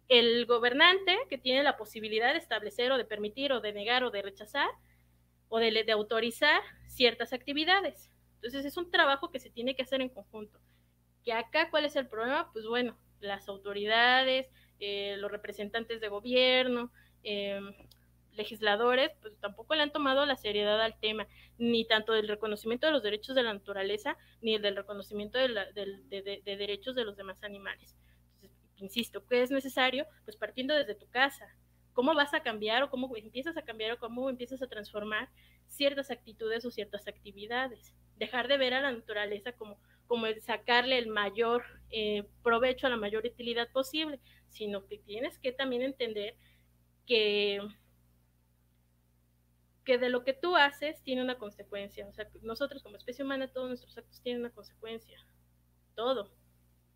El gobernante que tiene la posibilidad de establecer o de permitir o de negar o de rechazar o de, de autorizar ciertas actividades. Entonces es un trabajo que se tiene que hacer en conjunto. Que acá, ¿cuál es el problema? Pues bueno, las autoridades, eh, los representantes de gobierno, em, legisladores, pues tampoco le han tomado la seriedad al tema, ni tanto del reconocimiento de los derechos de la naturaleza, ni del reconocimiento de, de, derechos de los demás animales. Entonces, insisto, ¿qué es necesario? Pues partiendo desde tu casa. ¿Cómo vas a cambiar o cómo empiezas a cambiar o cómo empiezas a transformar ciertas actitudes o ciertas actividades? Dejar de ver a la naturaleza como como el sacarle el mayor eh, provecho a la mayor utilidad posible, sino que tienes que también entender que, que de lo que tú haces tiene una consecuencia. O sea, nosotros como especie humana, todos nuestros actos tienen una consecuencia. Todo.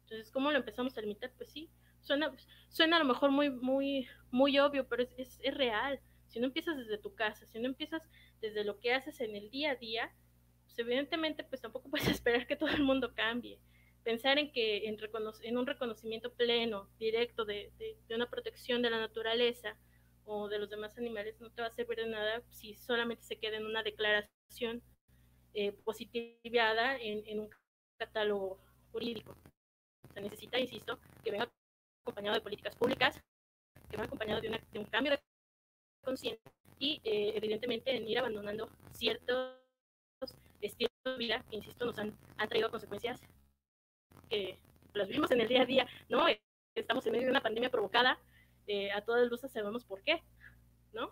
Entonces, ¿cómo lo empezamos a limitar? Pues sí, suena, suena a lo mejor muy, muy, muy obvio, pero es, es real. Si no empiezas desde tu casa, si no empiezas desde lo que haces en el día a día, pues, evidentemente pues tampoco *laughs* puedes esperar que todo el mundo cambie. Pensar en que en, en un reconocimiento pleno, directo de, de, una protección de la naturaleza o de los demás animales no te va a servir de nada si solamente se queda en una declaración eh, positivada en, en, un catálogo jurídico. Se necesita, insisto, que venga acompañado de políticas públicas, que venga acompañado de, de un cambio de conciencia y eh, evidentemente en ir abandonando ciertos estilos de vida que, insisto, nos han, han traído consecuencias que las vimos en el día a día, ¿no? Estamos en medio de una pandemia provocada, eh, a todas luces sabemos por qué, ¿no?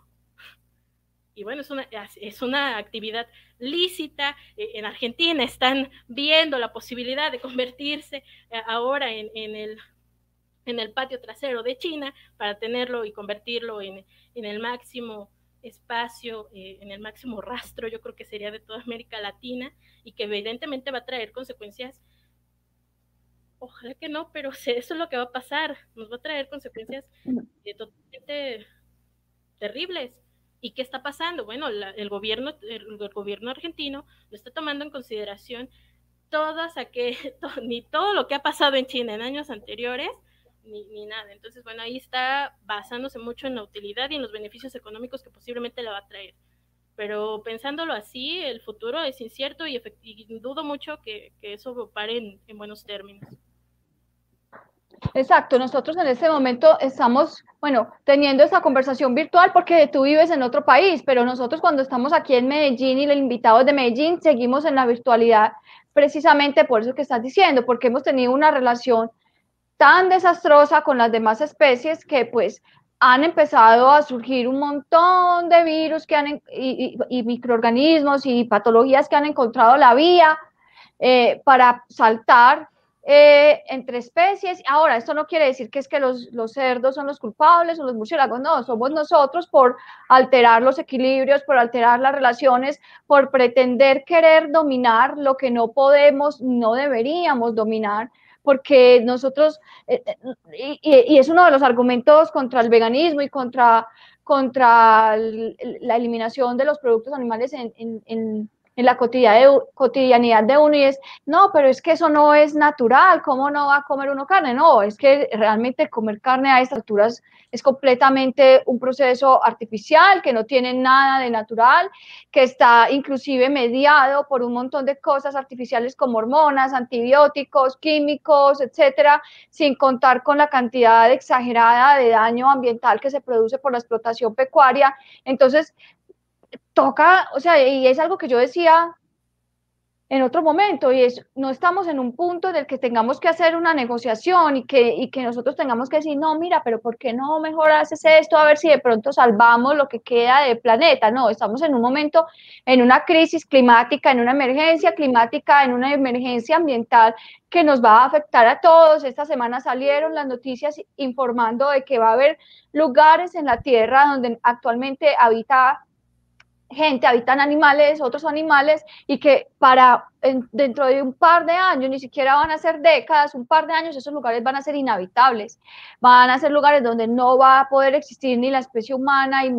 Y bueno, es una, es una actividad lícita. Eh, en Argentina están viendo la posibilidad de convertirse eh, ahora en, en, el, en el patio trasero de China para tenerlo y convertirlo en, en el máximo espacio, eh, en el máximo rastro, yo creo que sería de toda América Latina y que evidentemente va a traer consecuencias. Ojalá que no, pero *laughs* eso es lo que va a pasar. Nos va a traer consecuencias eh, totalmente terribles. ¿Y qué está pasando? Bueno, el, gobierno, el, gobierno argentino lo está tomando en consideración todas aquel, *laughs* ni todo lo que ha pasado en China en años anteriores, ni, nada. Entonces, bueno, ahí está basándose mucho en la utilidad y en los beneficios económicos que posiblemente le va a traer. Pero pensándolo así, el futuro es incierto y, dudo mucho que, eso pare en, buenos términos. Exacto, nosotros en este momento estamos, bueno, teniendo esta conversación virtual porque tú vives en otro país, pero nosotros cuando estamos aquí en Medellín y los invitados de Medellín seguimos en la virtualidad precisamente por eso que estás diciendo, porque hemos tenido una relación tan desastrosa con las demás especies que pues han empezado a surgir un montón de virus que han, y, microorganismos y patologías que han encontrado la vía eh, para saltar eh, entre especies. Ahora, esto no quiere decir que es que los, los, cerdos son los culpables o los murciélagos, no, somos nosotros por alterar los equilibrios, por alterar las relaciones, por pretender querer dominar lo que no podemos, no deberíamos dominar porque nosotros, eh, eh, y, es uno de los argumentos contra el veganismo y contra, contra la eliminación de los productos animales en, en, en la cotidianidad de uno y es, no, pero es que eso no es natural, ¿cómo no va a comer uno carne? No, es que realmente comer carne a estas alturas es completamente un proceso artificial que no tiene nada de natural, que está inclusive mediado por un montón de cosas artificiales como hormonas, antibióticos, químicos, etcétera, sin contar con la cantidad exagerada de daño ambiental que se produce por la explotación pecuaria. Entonces, toca, o sea, y es algo que yo decía en otro momento, y es, no estamos en un punto en el que tengamos que hacer una negociación y que, y que nosotros tengamos que decir, no, mira, pero ¿por qué no mejor haces esto a ver si de pronto salvamos lo que queda del planeta? No, estamos en un momento, en una crisis climática, en una emergencia climática, en una emergencia ambiental que nos va a afectar a todos. Esta semana salieron las noticias informando de que va a haber lugares en la Tierra donde actualmente habita gente, habitan animales, otros animales, y que para dentro de un par de años, ni siquiera van a ser décadas, un par de años, esos lugares van a ser inhabitables, van a ser lugares donde no va a poder existir ni la especie humana y,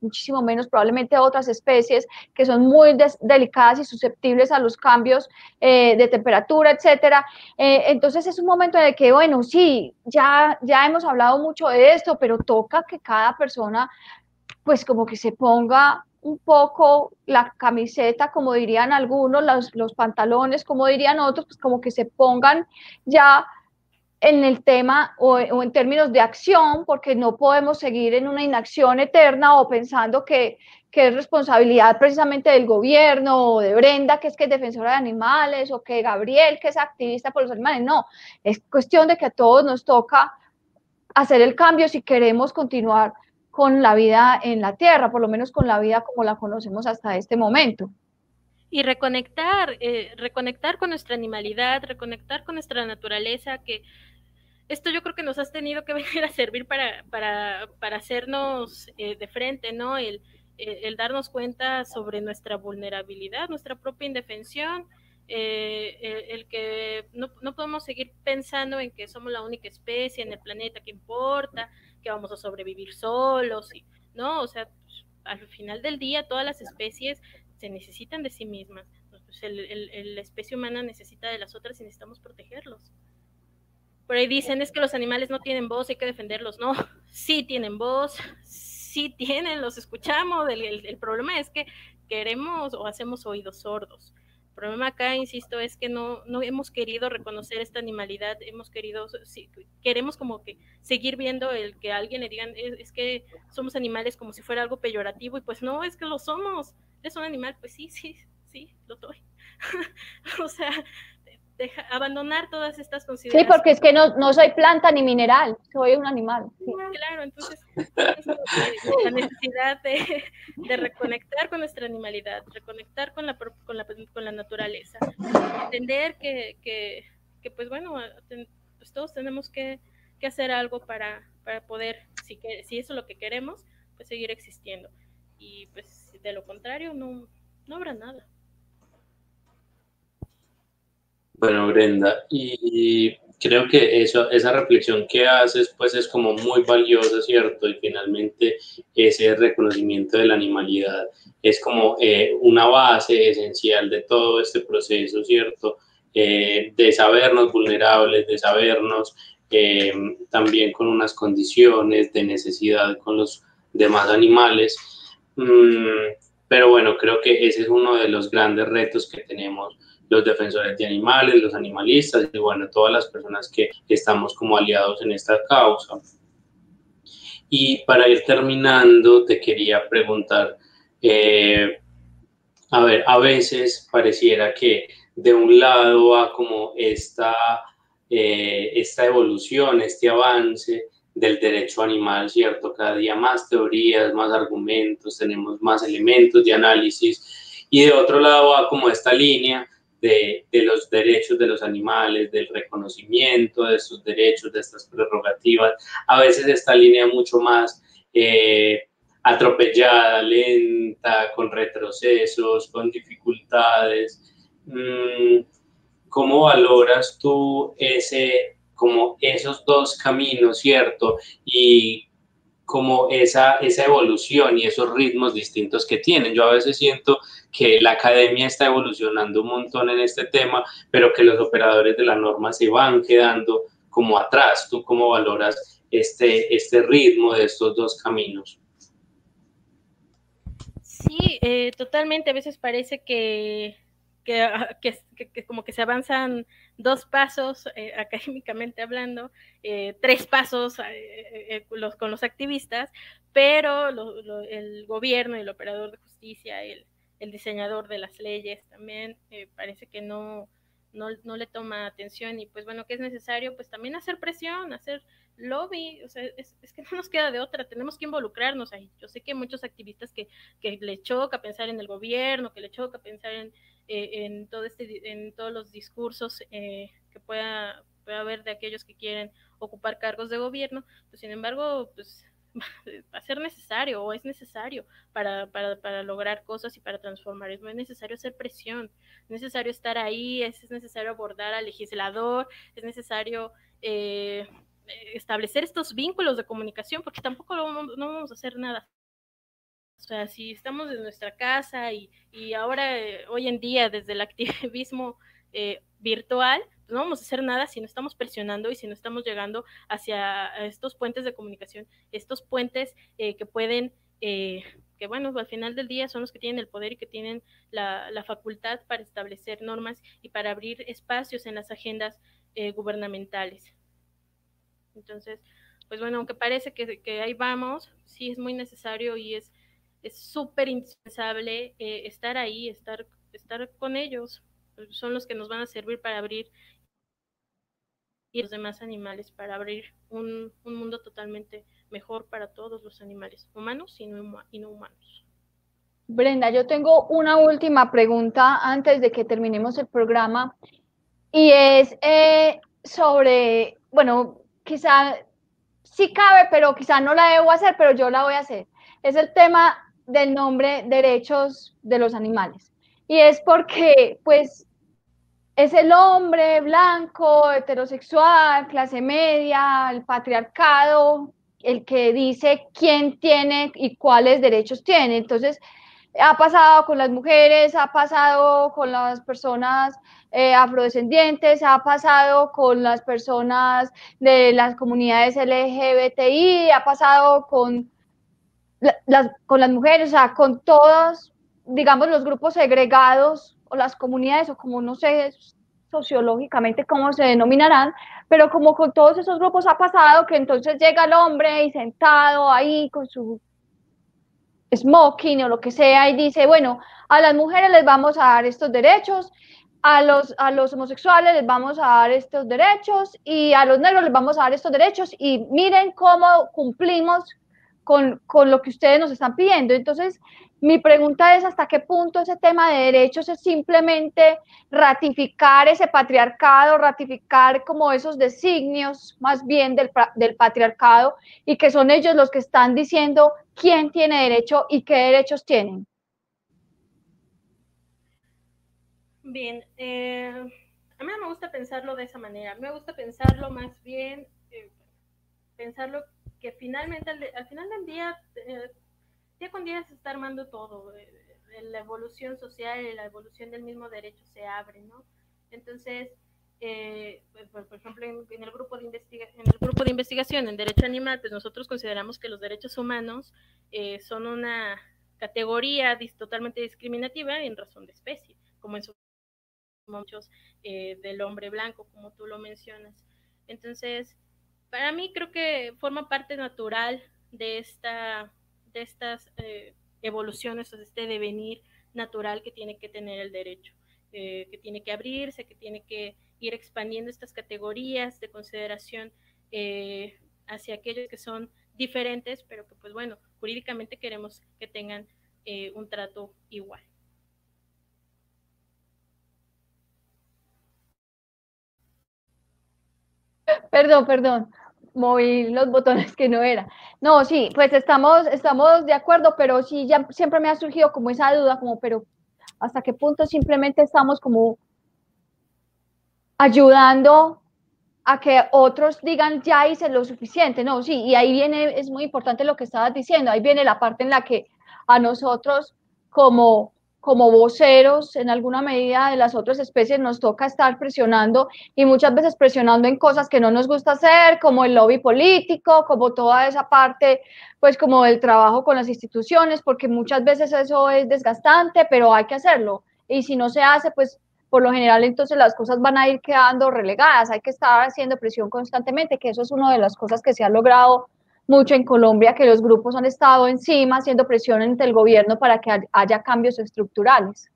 muchísimo menos probablemente otras especies que son muy delicadas y susceptibles a los cambios eh, de temperatura, etcétera. Eh, entonces es un momento en el que, bueno, sí, ya, ya hemos hablado mucho de esto, pero toca que cada persona pues como que se ponga un poco la camiseta, como dirían algunos, los, los pantalones, como dirían otros, pues como que se pongan ya en el tema o, en términos de acción, porque no podemos seguir en una inacción eterna o pensando que, que, es responsabilidad precisamente del gobierno o de Brenda, que es que es defensora de animales, o que Gabriel, que es activista por los animales. No, es cuestión de que a todos nos toca hacer el cambio si queremos continuar con la vida en la Tierra, por lo menos con la vida como la conocemos hasta este momento. Y reconectar, eh, reconectar con nuestra animalidad, reconectar con nuestra naturaleza, que esto yo creo que nos has tenido que *laughs* venir a servir para, para, para hacernos eh, de frente, ¿no? El, el, darnos cuenta sobre nuestra vulnerabilidad, nuestra propia indefensión, eh, el, que no, no, podemos seguir pensando en que somos la única especie en el planeta que importa, que vamos a sobrevivir solos, y, ¿no? O sea, pues, al final del día todas las especies se necesitan de sí mismas. Pues, el, la especie humana necesita de las otras y necesitamos protegerlos. Por ahí dicen es que los animales no tienen voz, hay que defenderlos. No, *laughs* sí tienen voz, sí tienen, los escuchamos. el problema es que queremos o hacemos oídos sordos problema acá, insisto, es que no, no hemos querido reconocer esta animalidad, hemos querido, queremos como que seguir viendo el que alguien le digan, es, que somos animales como si fuera algo peyorativo, y pues no, es que lo somos, es un animal, pues sí, sí, sí, lo doy. *laughs* o sea, abandonar todas estas consideraciones. Sí, porque es que no, no soy planta ni mineral, soy un animal. Claro, entonces la necesidad de, de, reconectar con nuestra animalidad, reconectar con la, con la, con la naturaleza, entender que, que, que pues bueno, pues todos tenemos que, que hacer algo para, para poder, si, que, si eso es lo que queremos, pues seguir existiendo. Y pues de lo contrario, no, no habrá nada. Bueno, Brenda, y creo que eso, esa reflexión que haces, pues es como muy valiosa, ¿cierto? Y finalmente ese reconocimiento de la animalidad es como eh, una base esencial de todo este proceso, ¿cierto? Eh, de sabernos vulnerables, de sabernos eh, también con unas condiciones de necesidad con los demás animales. Mm, pero bueno, creo que ese es uno de los grandes retos que tenemos los defensores de animales, los animalistas y bueno, todas las personas que estamos como aliados en esta causa. Y para ir terminando, te quería preguntar, eh, a ver, a veces pareciera que de un lado va como esta, eh, esta evolución, este avance del derecho animal, ¿cierto? Cada día más teorías, más argumentos, tenemos más elementos de análisis. Y de otro lado va como esta línea de, los derechos de los animales, del reconocimiento de sus derechos, de estas prerrogativas. A veces esta línea mucho más eh, atropellada, lenta, con retrocesos, con dificultades. Mm, ¿Cómo valoras tú ese, como esos dos caminos, cierto? Y como esa, esa evolución y esos ritmos distintos que tienen. Yo a veces siento que la academia está evolucionando un montón en este tema, pero que los operadores de la norma se van quedando como atrás. ¿Tú cómo valoras este, este ritmo de estos dos caminos? Sí, eh, totalmente. A veces parece que, que, que, como que se avanzan dos pasos eh, *laughs* académicamente hablando, eh, tres pasos eh, los, con los activistas, pero el gobierno, el operador de justicia, el, diseñador de las leyes también parece que no, no, le toma atención y pues bueno, que es necesario pues también hacer presión, hacer lobby, o sea, es, que no nos queda de otra, tenemos que involucrarnos ahí. Yo sé que muchos activistas que, que le choca pensar en el gobierno, que le choca pensar en, eh, en, todo este, en todos los discursos eh, que pueda, pueda haber de aquellos que quieren ocupar cargos de gobierno, pues sin embargo, pues *laughs* va a ser necesario o es necesario para, para, lograr cosas y para transformar. Es necesario hacer presión, es necesario estar ahí, es, necesario abordar al legislador, es necesario eh, establecer estos vínculos de comunicación, porque tampoco no vamos a hacer nada. O sea, si estamos en nuestra casa y, ahora, eh, hoy en día, desde el activismo eh, virtual, pues no vamos a hacer nada si no estamos presionando y si no estamos llegando hacia estos puentes de comunicación, estos puentes eh, que pueden, que bueno, al final del día son los que tienen el poder y que tienen la, la facultad para establecer normas y para abrir espacios en las agendas gubernamentales. Entonces, pues bueno, aunque parece que, que, ahí vamos, sí es muy necesario y es es súper indispensable eh, estar ahí, estar, estar con ellos. Son los que nos van a servir para abrir y los demás animales, para abrir un, mundo totalmente mejor para todos los animales, humanos y no, y no humanos. Brenda, yo tengo una última pregunta antes de que terminemos el programa y es eh, sobre, bueno, quizá sí cabe, pero quizá no la debo hacer, pero yo la voy a hacer. Es el tema del nombre derechos de los animales. Y es porque, pues, es el hombre blanco, heterosexual, clase media, el patriarcado, el que dice quién tiene y cuáles derechos tiene. Entonces, ha pasado con las mujeres, ha pasado con las personas eh, afrodescendientes, ha pasado con las personas de las comunidades LGBTI, ha pasado con las, con las mujeres, o sea, con todos, digamos, los grupos segregados o las comunidades, o como no sé sociológicamente cómo se denominarán, pero como con todos esos grupos ha pasado que entonces llega el hombre y sentado ahí con su smoking o lo que sea y dice, bueno, a las mujeres les vamos a dar estos derechos, a los, a los homosexuales les vamos a dar estos derechos y a los negros les vamos a dar estos derechos y miren cómo cumplimos con, lo que ustedes nos están pidiendo. Entonces, mi pregunta es hasta qué punto ese tema de derechos es simplemente ratificar ese patriarcado, ratificar como esos designios más bien del, del patriarcado y que son ellos los que están diciendo quién tiene derecho y qué derechos tienen. Bien, eh, a mí no me gusta pensarlo de esa manera, me gusta pensarlo más bien, eh, pensarlo que finalmente al, final del día, eh, día con día se está armando todo. Eh, la evolución social y la evolución del mismo derecho se abre, ¿no? Entonces, eh, pues, por, ejemplo, en, el grupo de en el grupo de investigación en derecho animal, pues nosotros consideramos que los derechos humanos son una categoría totalmente discriminativa en razón de especie, como en muchos del hombre blanco, como tú lo mencionas. Entonces, para mí creo que forma parte natural de, esta, de estas eh, evoluciones, de este devenir natural que tiene que tener el derecho, eh, que tiene que abrirse, que tiene que ir expandiendo estas categorías de consideración eh, hacia aquellos que son diferentes, pero que pues bueno, jurídicamente queremos que tengan un trato igual. Perdón, perdón moví los botones que no era. No, sí, pues estamos, estamos de acuerdo, pero sí, ya siempre me ha surgido como esa duda, como, pero ¿hasta qué punto simplemente estamos como ayudando a que otros digan ya hice lo suficiente? No, sí, y ahí viene, es muy importante lo que estabas diciendo, ahí viene la parte en la que a nosotros como como voceros en alguna medida de las otras especies nos toca estar presionando y muchas veces presionando en cosas que no nos gusta hacer, como el lobby político, como toda esa parte, pues como el trabajo con las instituciones, porque muchas veces eso es desgastante, pero hay que hacerlo. Y si no se hace, pues por lo general entonces las cosas van a ir quedando relegadas, hay que estar haciendo presión constantemente, que eso es una de las cosas que se ha logrado mucho en Colombia que los grupos han estado encima haciendo presión ante el gobierno para que haya cambios estructurales.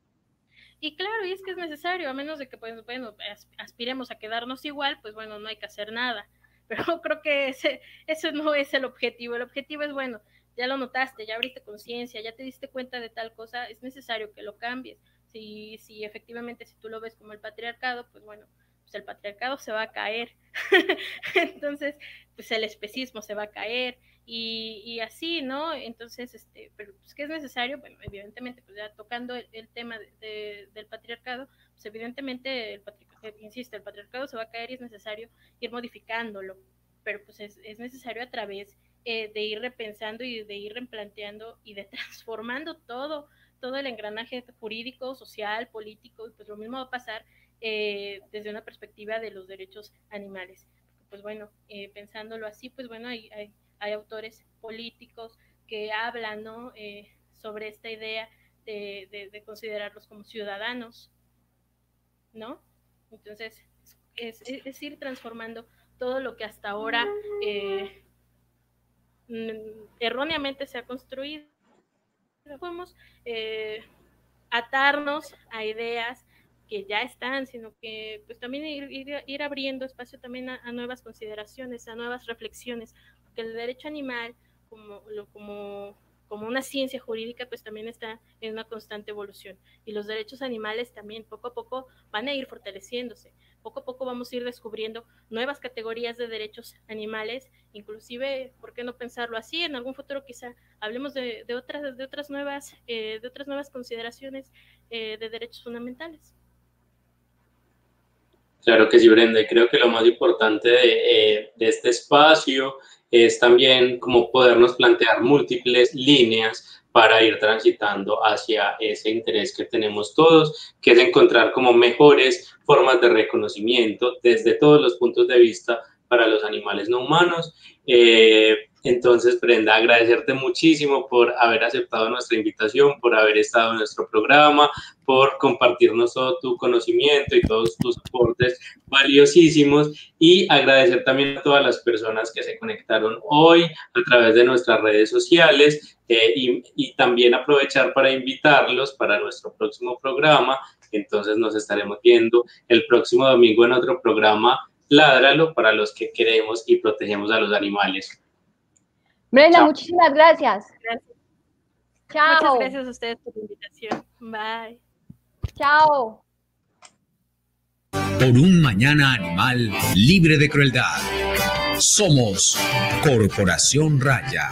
Y claro, y es que es necesario, a menos de que pues, bueno, aspiremos a quedarnos igual, pues bueno, no hay que hacer nada. *laughs* Pero creo que ese, eso no es el objetivo. El objetivo es, bueno, ya lo notaste, ya abriste conciencia, ya te diste cuenta de tal cosa, es necesario que lo cambies. Si, si efectivamente, si tú lo ves como el patriarcado, pues bueno, el patriarcado se va a caer. *laughs* Entonces, pues el especismo se va a caer y, así, ¿no? Entonces, este, pero pues, ¿qué es necesario? Bueno, evidentemente, pues ya tocando el, tema del patriarcado, pues evidentemente, el patriarcado, insisto, el patriarcado se va a caer y es necesario ir modificándolo, pero pues es, es necesario a través eh, de ir repensando y de ir replanteando y de *laughs* transformando todo, todo el engranaje jurídico, social, político, y pues lo mismo va a pasar eh, desde una perspectiva de los derechos animales. Pues bueno, eh, pensándolo así, pues bueno, hay, autores políticos que hablan. Eh, sobre esta idea de, considerarlos como ciudadanos, ¿no? Entonces, es, ir transformando todo lo que hasta ahora eh, erróneamente se ha construido. Podemos atarnos a ideas que ya están, sino que pues también ir, abriendo espacio también a, nuevas consideraciones, a nuevas reflexiones, que el derecho animal, como, como, como una ciencia jurídica, pues también está en una constante evolución. Y los derechos animales también poco a poco van a ir fortaleciéndose. Poco a poco vamos a ir descubriendo nuevas categorías de derechos animales, inclusive, ¿por qué no pensarlo así? En algún futuro quizá hablemos de, otras, de, otras, nuevas, eh, de otras nuevas consideraciones eh, de derechos fundamentales. Claro que sí, Brenda, creo que lo más importante de, eh, de este espacio es también como podernos plantear múltiples líneas para ir transitando hacia ese interés que tenemos todos, que es encontrar como mejores formas de reconocimiento desde todos los puntos de vista para los animales no humanos. Eh, entonces, Brenda, agradecerte muchísimo por haber aceptado nuestra invitación, por haber estado en nuestro programa, por compartirnos todo tu conocimiento y todos tus aportes valiosísimos y agradecer también a todas las personas que se conectaron hoy a través de nuestras redes sociales eh, y, y también aprovechar para invitarlos para nuestro próximo programa. Entonces nos estaremos viendo el próximo domingo en otro programa Ládralo para los que queremos y protegemos a los animales. Brenda, muchísimas gracias. gracias. Chao. Muchas gracias a ustedes por la invitación. Bye. Chao. Por un mañana animal libre de crueldad. Somos Corporación Raya.